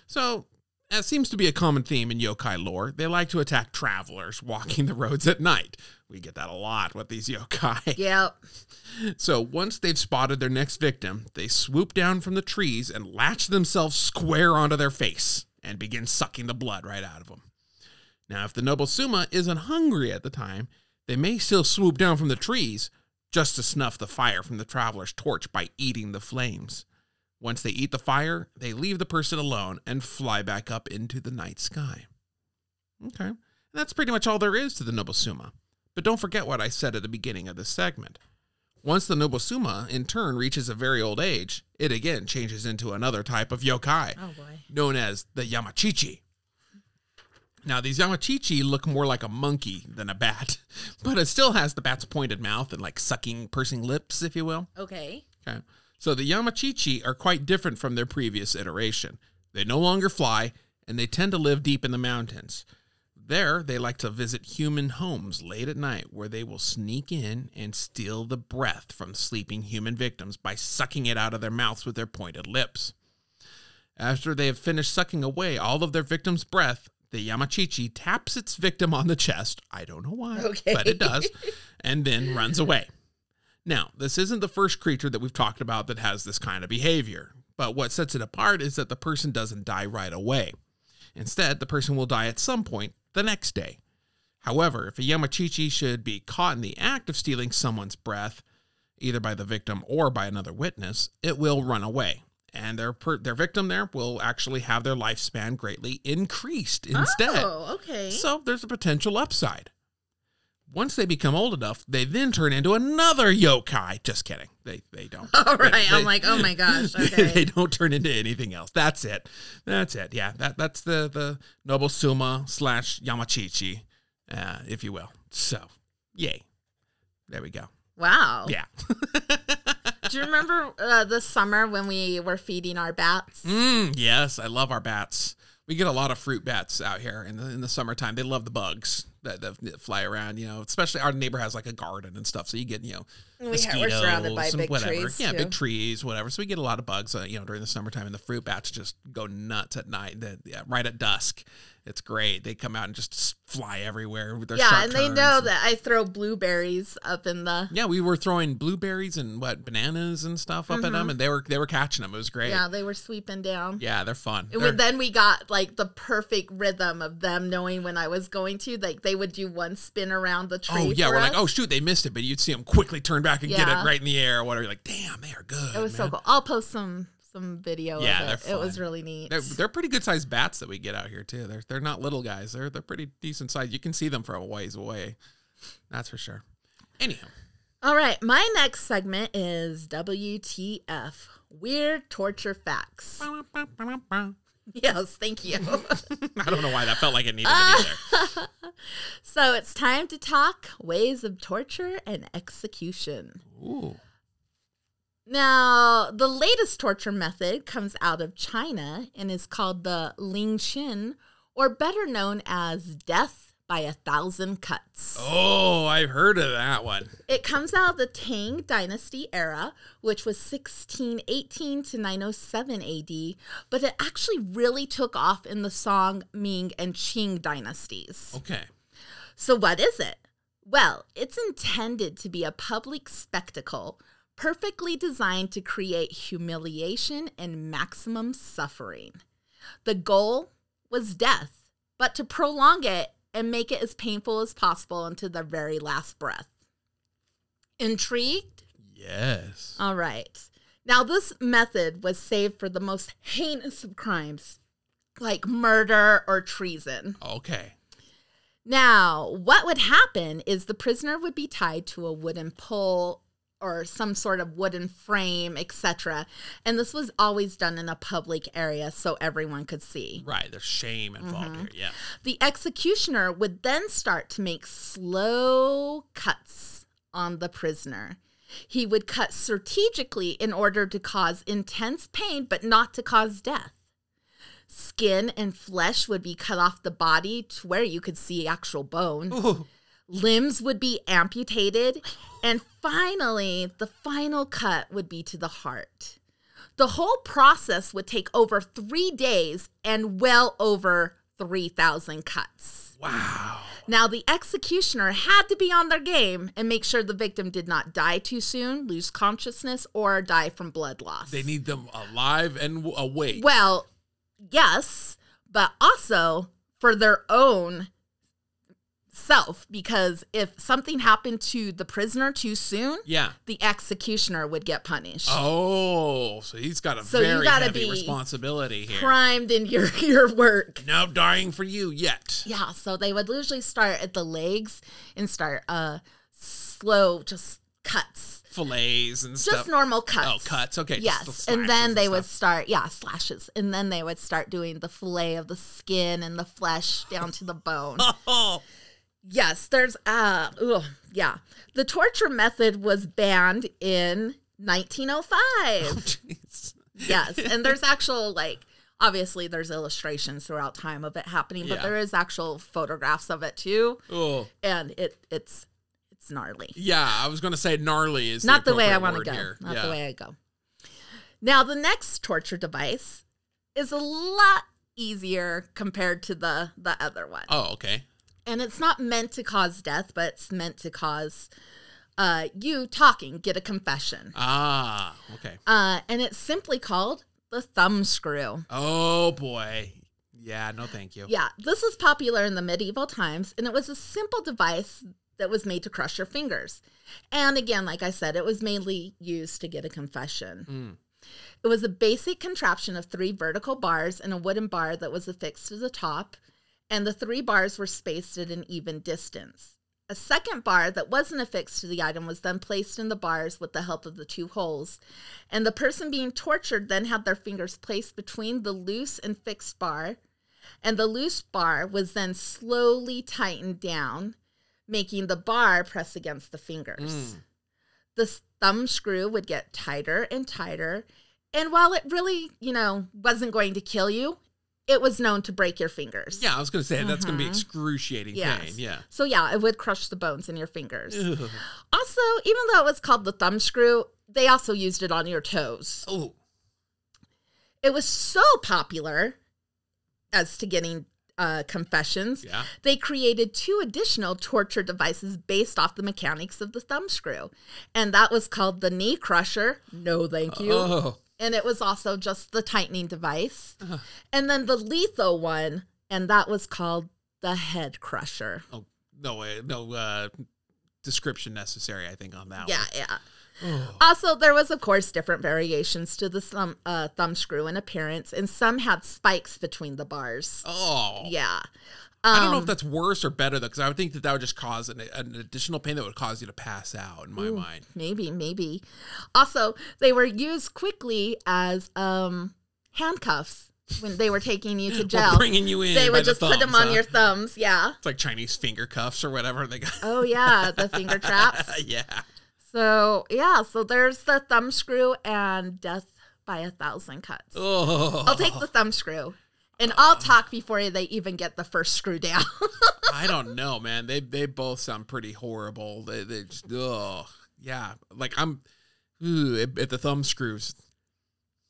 So As seems to be a common theme in yokai lore, they like to attack travelers walking the roads at night. We get that a lot with these yokai. Yep. So once they've spotted their next victim, they swoop down from the trees and latch themselves square onto their face and begin sucking the blood right out of them. Now, if the Nobusuma isn't hungry at the time, they may still swoop down from the trees just to snuff the fire from the traveler's torch by eating the flames. Once they eat the fire, they leave the person alone and fly back up into the night sky. Okay, and that's pretty much all there is to the Nobusuma. But don't forget what I said at the beginning of this segment. Once the Nobusuma, in turn, reaches a very old age, it again changes into another type of yokai, Oh boy. known as the Yamachichi. Now, these Yamachichi look more like a monkey than a bat, but it still has the bat's pointed mouth and like sucking, pursing lips, if you will. Okay. Okay. So the Yamachichi are quite different from their previous iteration. They no longer fly, and they tend to live deep in the mountains. There, they like to visit human homes late at night where they will sneak in and steal the breath from sleeping human victims by sucking it out of their mouths with their pointed lips. After they have finished sucking away all of their victim's breath, the Yamachichi taps its victim on the chest. I don't know why, Okay. but it does, and then runs away. Now, this isn't the first creature that we've talked about that has this kind of behavior, but what sets it apart is that the person doesn't die right away. Instead, the person will die at some point the next day. However, if a Yamachichi should be caught in the act of stealing someone's breath, either by the victim or by another witness, it will run away. And their per- their victim there will actually have their lifespan greatly increased oh, instead. Oh, okay. So there's a potential upside. Once they become old enough, they then turn into another yokai. Just kidding. They they don't. All right. They- I'm they- like, oh my gosh. Okay. they don't turn into anything else. That's it. That's it. Yeah, that that's the the nobusuma slash yamachichi, uh, if you will. So, yay. There we go. wow. Yeah. Do you remember uh, the summer when we were feeding our bats? Mm, yes, I love our bats. We get a lot of fruit bats out here in the in the summertime. They love the bugs that, that fly around. You know, especially our neighbor has like a garden and stuff, so you get you know We mosquitoes we're surrounded by and big whatever. trees, yeah, too. big trees, whatever. So we get a lot of bugs. Uh, you know, during the summertime, and the fruit bats just go nuts at night. The, yeah, right at dusk, it's great. They come out and just fly everywhere with their Yeah, and they know and- that I throw blueberries up in the. Yeah, we were throwing blueberries and what bananas and stuff up at them, and they were they were catching them. It was great. Mm-hmm. Yeah, they were sweeping down. Yeah, they're fun. And They're- then we got like the perfect rhythm of them knowing when I was going to. Like they would do one spin around the oh, tree. Oh yeah, we're like, oh shoot, they missed it, but you'd see them quickly turn back and get it right in the air or whatever. You're like, damn, they are good. It was so cool. I'll post some some video. Yeah, of it. It was really neat. They're, they're pretty good sized bats that we get out here too. They're they're not little guys. They're they're pretty decent size. You can see them from a ways away. That's for sure. Anyhow, All right, my next segment is WTF Weird Torture Facts. Yes, thank you. I don't know why that felt like it needed to be there. So it's time to talk ways of torture and execution. Ooh. Now, the latest torture method comes out of China and is called the Ling Xin, or better known as death by a thousand cuts. Oh, I've heard of that one. It comes out of the Tang Dynasty era, which was 1618 to 907 AD, but it actually really took off in the Song, Ming, and Qing dynasties. Okay. So, what is it? Well, it's intended to be a public spectacle, perfectly designed to create humiliation and maximum suffering. The goal was death, but to prolong it and make it as painful as possible until the very last breath. Intrigued? Yes. All right. Now, this method was saved for the most heinous of crimes, like murder or treason. Okay. Now, what would happen is the prisoner would be tied to a wooden pole or some sort of wooden frame, etc. And this was always done in a public area so everyone could see. Right. There's shame involved Mm-hmm. here. Yeah. The executioner would then start to make slow cuts on the prisoner. He would cut strategically in order to cause intense pain, but not to cause death. Skin and flesh would be cut off the body to where you could see actual bone. Ooh. Limbs would be amputated. And finally, the final cut would be to the heart. The whole process would take over three days and well over 3,000 cuts. Wow. Now, the executioner had to be on their game and make sure the victim did not die too soon, lose consciousness, or die from blood loss. They need them alive and awake. Well, yes, but also for their own self, because if something happened to the prisoner too soon, yeah. the executioner would get punished. Oh, so he's got a So you very gotta heavy be responsibility here. Primed in your, your work. No dying for you yet. Yeah, so they would usually start at the legs and start uh slow just cuts. Fillets and Just stuff. normal cuts. Oh, cuts. Okay. just Yes, and then they would start, yeah, slashes, and then they would start doing the fillet of the skin and the flesh down to the bone. Oh, yes, there's, uh, ugh, yeah, the torture method was banned in 1905. jeez. yes, and there's actual like, obviously, there's illustrations throughout time of it happening, but Yeah. there is actual photographs of it too, Oh, and it it's it's gnarly. yeah. I was gonna say gnarly is not the, way I want to go. Here. Not yeah. the way I go. Now, the next torture device is a lot easier compared to the the other one, Oh, okay. And it's not meant to cause death, but it's meant to cause uh, you talking, get a confession, Ah, okay. uh, and it's simply called the thumb screw. Oh boy. Yeah. No, thank you. Yeah, this was popular in the medieval times, and it was a simple device that was made to crush your fingers. And again, like I said, it was mainly used to get a confession. Mm. It was a basic contraption of three vertical bars and a wooden bar that was affixed to the top, and the three bars were spaced at an even distance. A second bar that wasn't affixed to the item was then placed in the bars with the help of the two holes, and the person being tortured then had their fingers placed between the loose and fixed bar, and the loose bar was then slowly tightened down, making the bar press against the fingers. Mm. The thumb screw would get tighter and tighter, and while it really, you know, wasn't going to kill you, it was known to break your fingers. Yeah, I was gonna say that's gonna be Mhm. excruciating Yes. pain. Yeah. So yeah, it would crush the bones in your fingers. Ugh. Also, even though it was called the thumb screw, they also used it on your toes. Oh. It was so popular as to getting uh, confessions. Yeah. They created two additional torture devices based off the mechanics of the thumb screw. And that was called the knee crusher. No, thank you. Oh. And it was also just the tightening device. Uh-huh. And then the lethal one, and that was called the head crusher. Oh no way. No uh, description necessary. I think on that Yeah, one. yeah. Oh. Also, there was, of course, different variations to the thumb, uh, thumb screw in appearance, and some had spikes between the bars. Oh. Yeah. I don't know if Um, that's worse or better though, because I would think that that would just cause an, an additional pain that would cause you to pass out. In my Ooh, mind. Maybe, maybe. Also, they were used quickly as um, handcuffs when they were taking you to jail. bringing you in. They would the just put them thumbs, on huh? your thumbs. Yeah. It's like Chinese finger cuffs or whatever they got. Oh, yeah. The finger traps. yeah. So, yeah. So there's the thumb screw and death by a thousand cuts. Oh. I'll take the thumb screw. And I'll talk before they even get the first screw down. I don't know, man. They they both sound pretty horrible. They they just ugh. Yeah. Like I'm ooh, at, the thumb screws.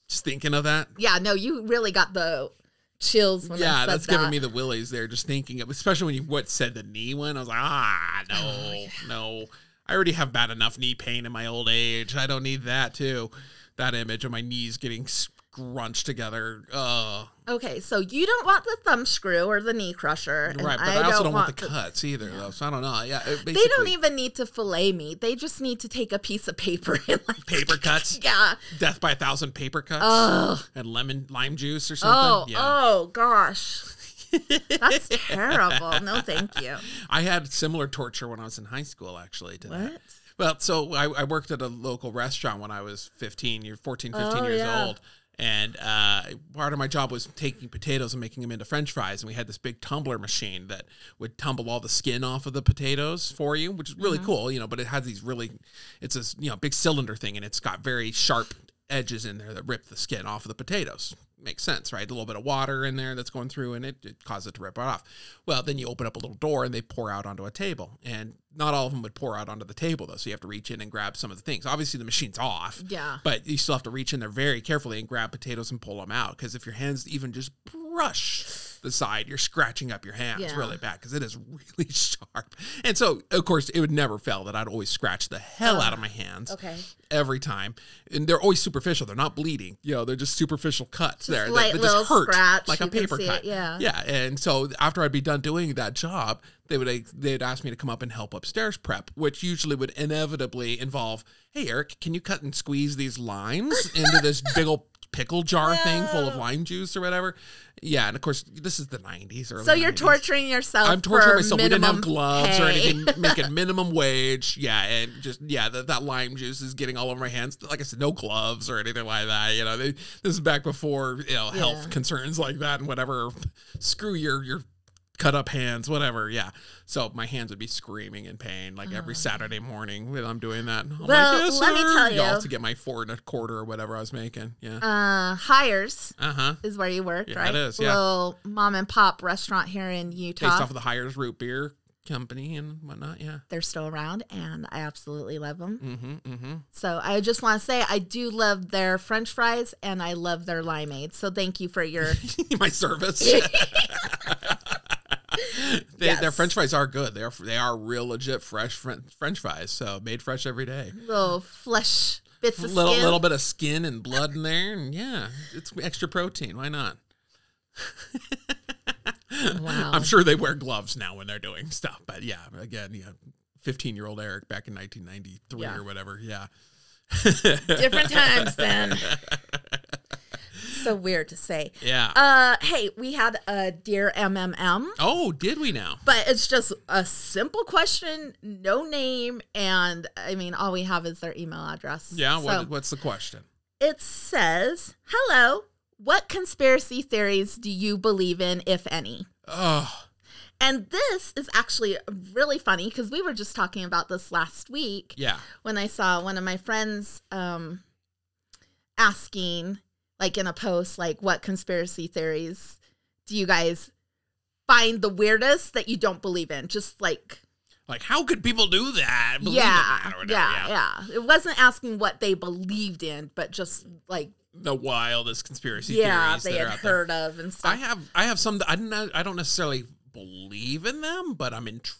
Just thinking of that. yeah, no, you really got the chills when I yeah, that's that. giving me the willies there. Just thinking of, especially when you what said the knee one. I was like, ah, no, Oh, no. I already have bad enough knee pain in my old age. I don't need that too. That image of my knees getting scrunched together. Uh, Okay, so you don't want the thumb screw or the knee crusher. right, but I, also don't want, the the- cuts either, though. So I don't know. Yeah, They don't even need to fillet me. They just need to take a piece of paper and like paper cuts. Yeah. Death by a thousand paper cuts. Ugh. and lemon lime juice or Oh, something. yeah. oh gosh. That's terrible. No, thank you. I had similar torture when I was in high school, actually. To that. Well, so I, I worked at a local restaurant when I was 15, year 14, 15 Oh, years yeah. old. And uh, part of my job was taking potatoes and making them into French fries. And we had this big tumbler machine that would tumble all the skin off of the potatoes for you, which is Mm-hmm. really cool, you know. But it has these really, it's a you know big cylinder thing, and it's got very sharp edges in there that rip the skin off of the potatoes. Makes sense, right? A little bit of water in there that's going through and it, it causes it to rip right off. Well, then you open up a little door and they pour out onto a table. And not all of them would pour out onto the table though. So you have to reach in and grab some of the things. Obviously the machine's off. Yeah. But you still have to reach in there very carefully and grab potatoes and pull them out. Because if your hands even just brush the side, you're scratching up your hands Yeah. really bad because it is really sharp. And so, of course, it would never fail that I'd always scratch the hell out of my ah, hands Okay. every time. And they're always superficial. They're not bleeding. You know, they're just superficial cuts there. that- light that, little just hurt scratch, like a paper cut. it, yeah. Yeah. And so after I'd be done doing that job, they would they'd ask me to come up and help upstairs prep, which usually would inevitably involve, hey Eric, can you cut and squeeze these limes into this big old pickle jar thing full of lime juice or whatever? Yeah, and of course this is the nineties or So you're torturing yourself. I'm torturing for myself. We didn't have minimum gloves or anything, making minimum wage. Yeah, and just yeah, that, that lime juice is getting all over my hands. Like I said, no gloves or anything like that. You know, they, this is back before you know health Yeah. concerns like that and whatever. Screw your your cut up hands, whatever. Yeah. So my hands would be screaming in pain like every Saturday morning when I'm doing that. I'm Oh. Well, like, yes, let me tell you. to get my four and a quarter or whatever I was making. Yeah. uh, hires Uh huh. is where you work, Yeah, right? it is, yeah. Little mom and pop restaurant here in Utah. Based off of the Hires Root Beer Company and whatnot. Yeah. They're still around, and I absolutely love them. Mm-hmm. Mm-hmm. So I just want to say I do love their French fries, and I love their limeade. So thank you for your. my service. they, Their French fries are good. They are they are real legit fresh French, French fries. So made fresh every day. little flesh bits of little skin. little bit of skin and blood in there, and yeah, it's extra protein. Why not? Wow. I'm sure they wear gloves now when they're doing stuff. But yeah, again, yeah, 15 year old Eric back in 1993 Yeah. or whatever. Yeah. Different times then. so weird to say. Yeah. Uh, hey, we had a dear MMM, oh, did we now? but it's just a simple question, no name, and I mean, all we have is their email address. Yeah. So What, what's the question? it says, "Hello, what conspiracy theories do you believe in, if any?" Oh, And this is actually really funny because we were just talking about this last week yeah. when I saw one of my friends um, asking, like in a post, like, what conspiracy theories do you guys find the weirdest that you don't believe in? Just like, Like, how could people do that? Believe yeah, that whatever, yeah, yeah, It wasn't asking what they believed in, but just like, The wildest conspiracy yeah, theories they that had are out there. heard of and stuff. I have I have some that I don't I don't necessarily believe in them, but I'm intrigued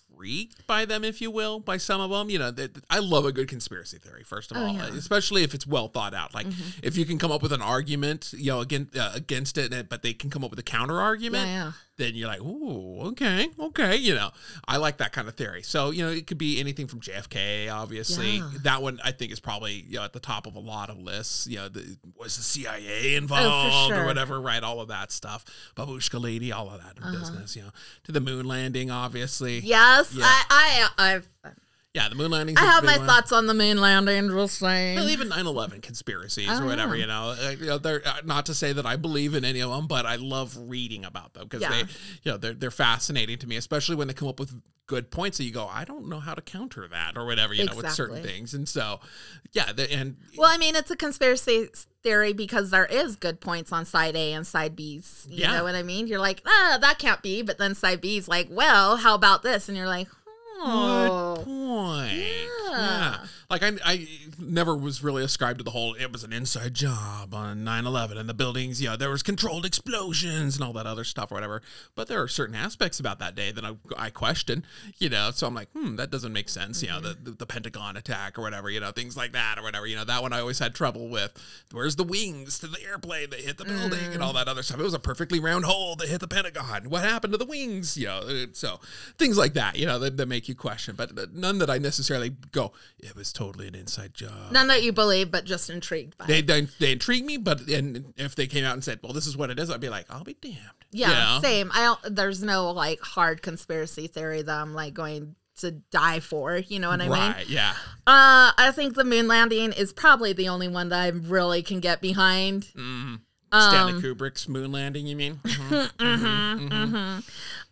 by them, if you will, by some of them. You know, that I love a good conspiracy theory. First of Oh, all, yeah. Mm-hmm. especially if it's well thought out. Like if you can come up with an argument, you know, against uh, against it, but they can come up with a counter yeah, argument. yeah. Then you're like, ooh, okay, okay, you know, I like that kind of theory. So you know, it could be anything from JFK, obviously. Yeah. That one I think is probably you know at the top of a lot of lists. You know, the, was the CIA oh, involved or sure. whatever, right? All of that stuff, babushka lady, all of that uh-huh. business. You know, to the moon landing, obviously. Yes, Yeah. I, I, I've, Yeah, the moon landing. I have my thoughts on the moon landing. Just saying. Well, even 9-11 conspiracies Oh, or whatever, yeah. you know, uh, you know, they're uh, not to say that I believe in any of them, but I love reading about them because Yeah. they, you know, they're they're fascinating to me, especially when they come up with good points that you go, I don't know how to counter that or whatever, you know, with certain things, and so, yeah, the, and Well, I mean, it's a conspiracy theory because there is good points on side A and side B's. You Yeah. know what I mean? You're like, ah, that can't be. But then side B's like, well, how about this? And you're like, oh. Good point. Yeah. Yeah. Like I, I never was really ascribed to the whole it was an inside job on 9-11 and the buildings, you know, there was controlled explosions and all that other stuff or whatever. But there are certain aspects about that day that I, I question, you know, so I'm like, hmm, that doesn't make sense. You know, the, the, the Pentagon attack or whatever, you know, things like that or whatever. You know, that one I always had trouble with. Where's the wings to the airplane that hit the building and all that other stuff? It was a perfectly round hole that hit the Pentagon. What happened to the wings? You know, uh, so things like that, you know, that, that make you question, but none that I necessarily go, it was totally an inside job. None that you believe, but just intrigued by. They, it. they they intrigue me, but and if they came out and said, "Well, this is what it is," I'd be like, "I'll be damned." Yeah, same. I don't. There's no like hard conspiracy theory that I'm like going to die for. You know what I mean? Yeah. Uh, I think the moon landing is probably the only one that I really can get behind. Mm. Um, Stanley Kubrick's moon landing. You mean? Mhm.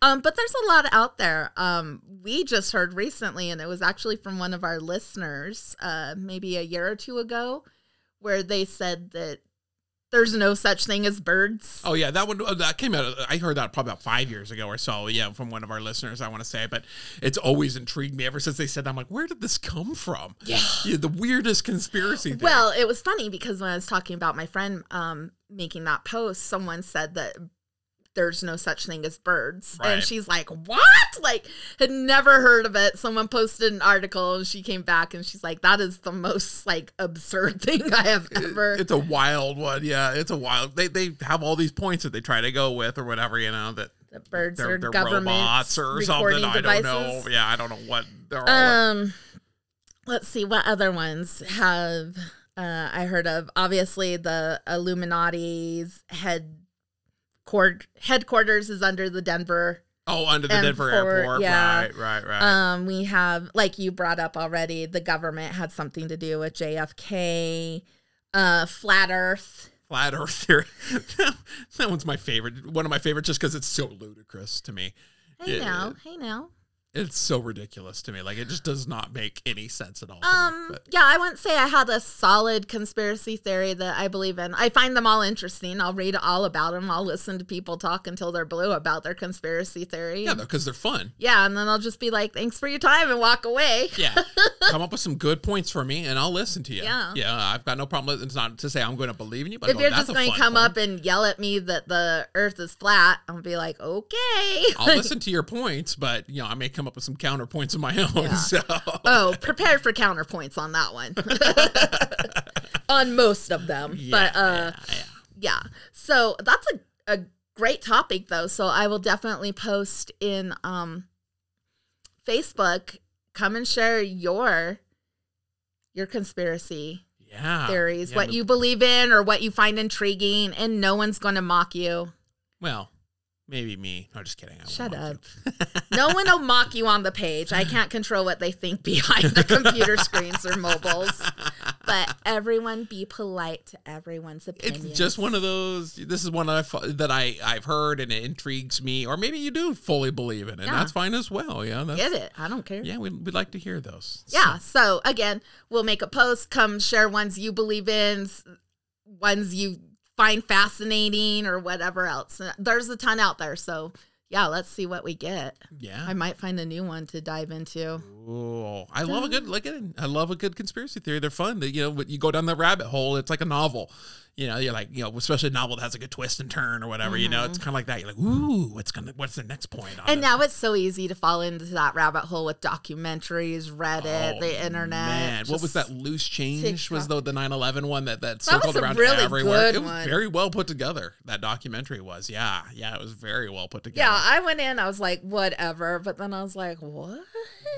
Um, but there's a lot out there. Um, we just heard recently, and it was actually from one of our listeners, uh, maybe a year or two ago, where they said that there's no such thing as birds. Oh yeah, that one uh, that came out. I heard that probably about five years ago or so. Yeah, from one of our listeners, I want to say, but it's always intrigued me ever since they said. that. I'm like, where did this come from? Yeah. the weirdest conspiracy. Theory. Well, it was funny because when I was talking about my friend um, making that post, someone said that there's no such thing as birds. Right. And she's like, What? Like, had never heard of it. Someone posted an article and she came back and she's like, That is the most like absurd thing I have ever. it's a wild one. Yeah, it's a wild. They they have all these points that they try to go with or whatever. You know that the birds they're, are they're government robots or something. recording I don't know. Yeah, I don't know what they're all. Um, let's see what other ones have uh, I heard of. Obviously, the Illuminati's head cord headquarters is under the Denver. oh, under the and Denver airport. yeah. Right, right, right. Um, we have like you brought up already. The government had something to do with JFK. Uh, flat Earth. Flat Earth theory. that one's my favorite. One of my favorites, just because it's so ludicrous to me. Hey Yeah. now, hey now. It's so ridiculous to me. Like it just does not make any sense at all. to me. Um, yeah, I wouldn't say I had a solid conspiracy theory that I believe in. I find them all interesting. I'll read all about them. I'll listen to people talk until they're blue about their conspiracy theory. yeah, because they're fun. Yeah, and then I'll just be like, "Thanks for your time," and walk away. Yeah, come up with some good points for me, and I'll listen to you. Yeah. yeah. I've got no problem. It's not to say I'm going to believe in you, but If you're just going to come point." up and yell at me that the Earth is flat, I'll be like, "Okay." I'll listen to your points, but you know I may come up with some counterpoints of my own. Yeah. So oh, prepared for counterpoints on that one. on most of them, but uh, yeah, yeah. yeah. So that's a, a great topic though. So I will definitely post in um Facebook. Come and share your your conspiracy Yeah. theories, Yeah, what the- you believe in or what you find intriguing, and no one's going to mock you. Well, maybe me. No, just kidding. I Shut up. No one will mock you on the page. I can't control what they think behind the computer screens or mobiles. But everyone be polite to everyone's opinion. It's just one of those. This is one I've, that I I've heard and it intrigues me, or maybe you do fully believe in it. Yeah. That's fine as well. Yeah, that's, Get it. I don't care. yeah. We'd, we'd like to hear those. Yeah. So again, we'll make a post. Come share ones you believe in, ones you find fascinating, or whatever else. Uh, There's a ton out there. So yeah, let's see what we get. yeah. I might find a new one to dive into. Oh, I love a good look at it. I love a good conspiracy theory. They're fun. They, you know, when you go down the rabbit hole, it's like a novel. You know, you're like, you know, especially a novel that has like a good twist and turn or whatever. You know, it's kind of like that. You're like, ooh, what's gonna, what's the next point? On Mm-hmm. And it? now it's so easy to fall into that rabbit hole with documentaries, Reddit, Oh, the internet. Man, what was that loose change? Was the the 9/11 one that that That circled a around really everywhere? it was one. very well put together. That documentary was. Yeah, yeah, it was very well put together. Yeah, I went in. I was like, whatever. But then I was like, what?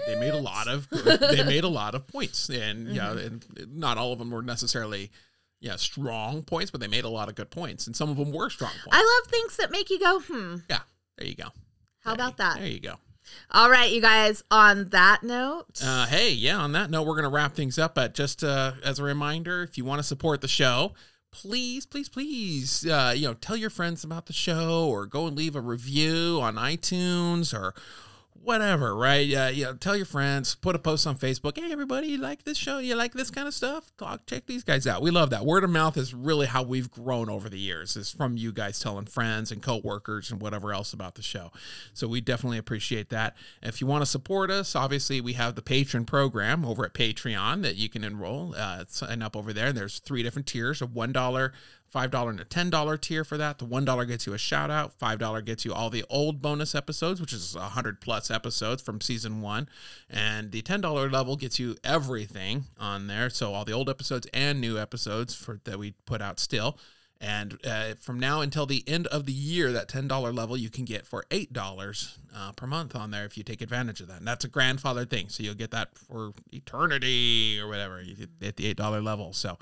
they made a lot of they made a lot of points, and yeah, Mm-hmm. and not all of them were necessarily yeah strong points, but they made a lot of good points, and some of them were strong points. I love things that make you go, hmm. yeah, there you go. How There about you- that? There you go. All right, you guys. On that note, Uh, hey, yeah, on that note, we're going to wrap things up. But just uh, as a reminder, if you want to support the show, please, please, please, uh, you know, tell your friends about the show or go and leave a review on iTunes or whatever, right? Uh, you know, tell your friends, put a post on Facebook. Hey, everybody, you like this show? You like this kind of stuff? Talk, check these guys out. We love that. Word of mouth is really how we've grown over the years. Is from you guys telling friends and coworkers and whatever else about the show. So we definitely appreciate that. If you want to support us, obviously we have the patron program over at Patreon that you can enroll, uh, sign up over there. And there's three different tiers of one dollar. $5 and a $10 tier for that. The $1 gets you a shout out. $5 gets you all the old bonus episodes, which is 100 plus episodes from season one. And the $10 level gets you everything on there. So all the old episodes and new episodes for that we put out still. And uh, from now until the end of the year, that $10 level you can get for $8 uh, per month on there if you take advantage of that. And that's a grandfather thing. So you'll get that for eternity or whatever at the $8 level. So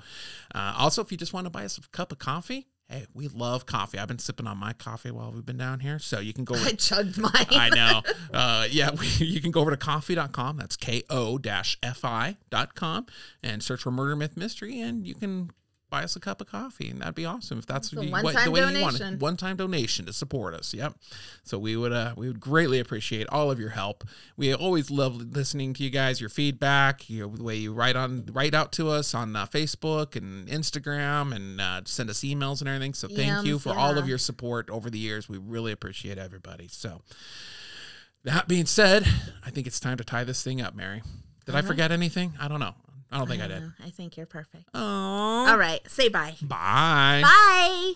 uh, also, if you just want to buy us a cup of coffee, hey, we love coffee. I've been sipping on my coffee while we've been down here. So you can go. I chugged mine. I know. Uh, yeah, we, you can go over to Ko-fi.com. That's ko fi.com and search for Murder Myth Mystery, and you can buy us a cup of coffee, and that'd be awesome if that's what you- what- the way you want it. One time donation to support us. Yep. So we would uh, we would greatly appreciate all of your help. We always love listening to you guys, your feedback, you know, the way you write on write out to us on uh, Facebook and Instagram, and uh, send us emails and everything. So thank you for all of your support over the years. We really appreciate everybody. So that being said, I think it's time to tie this thing up, Mary. Did I All right. forget anything? I don't know. I don't think I, don't did. know. I think you're perfect. Oh. All right. Say bye. Bye. Bye.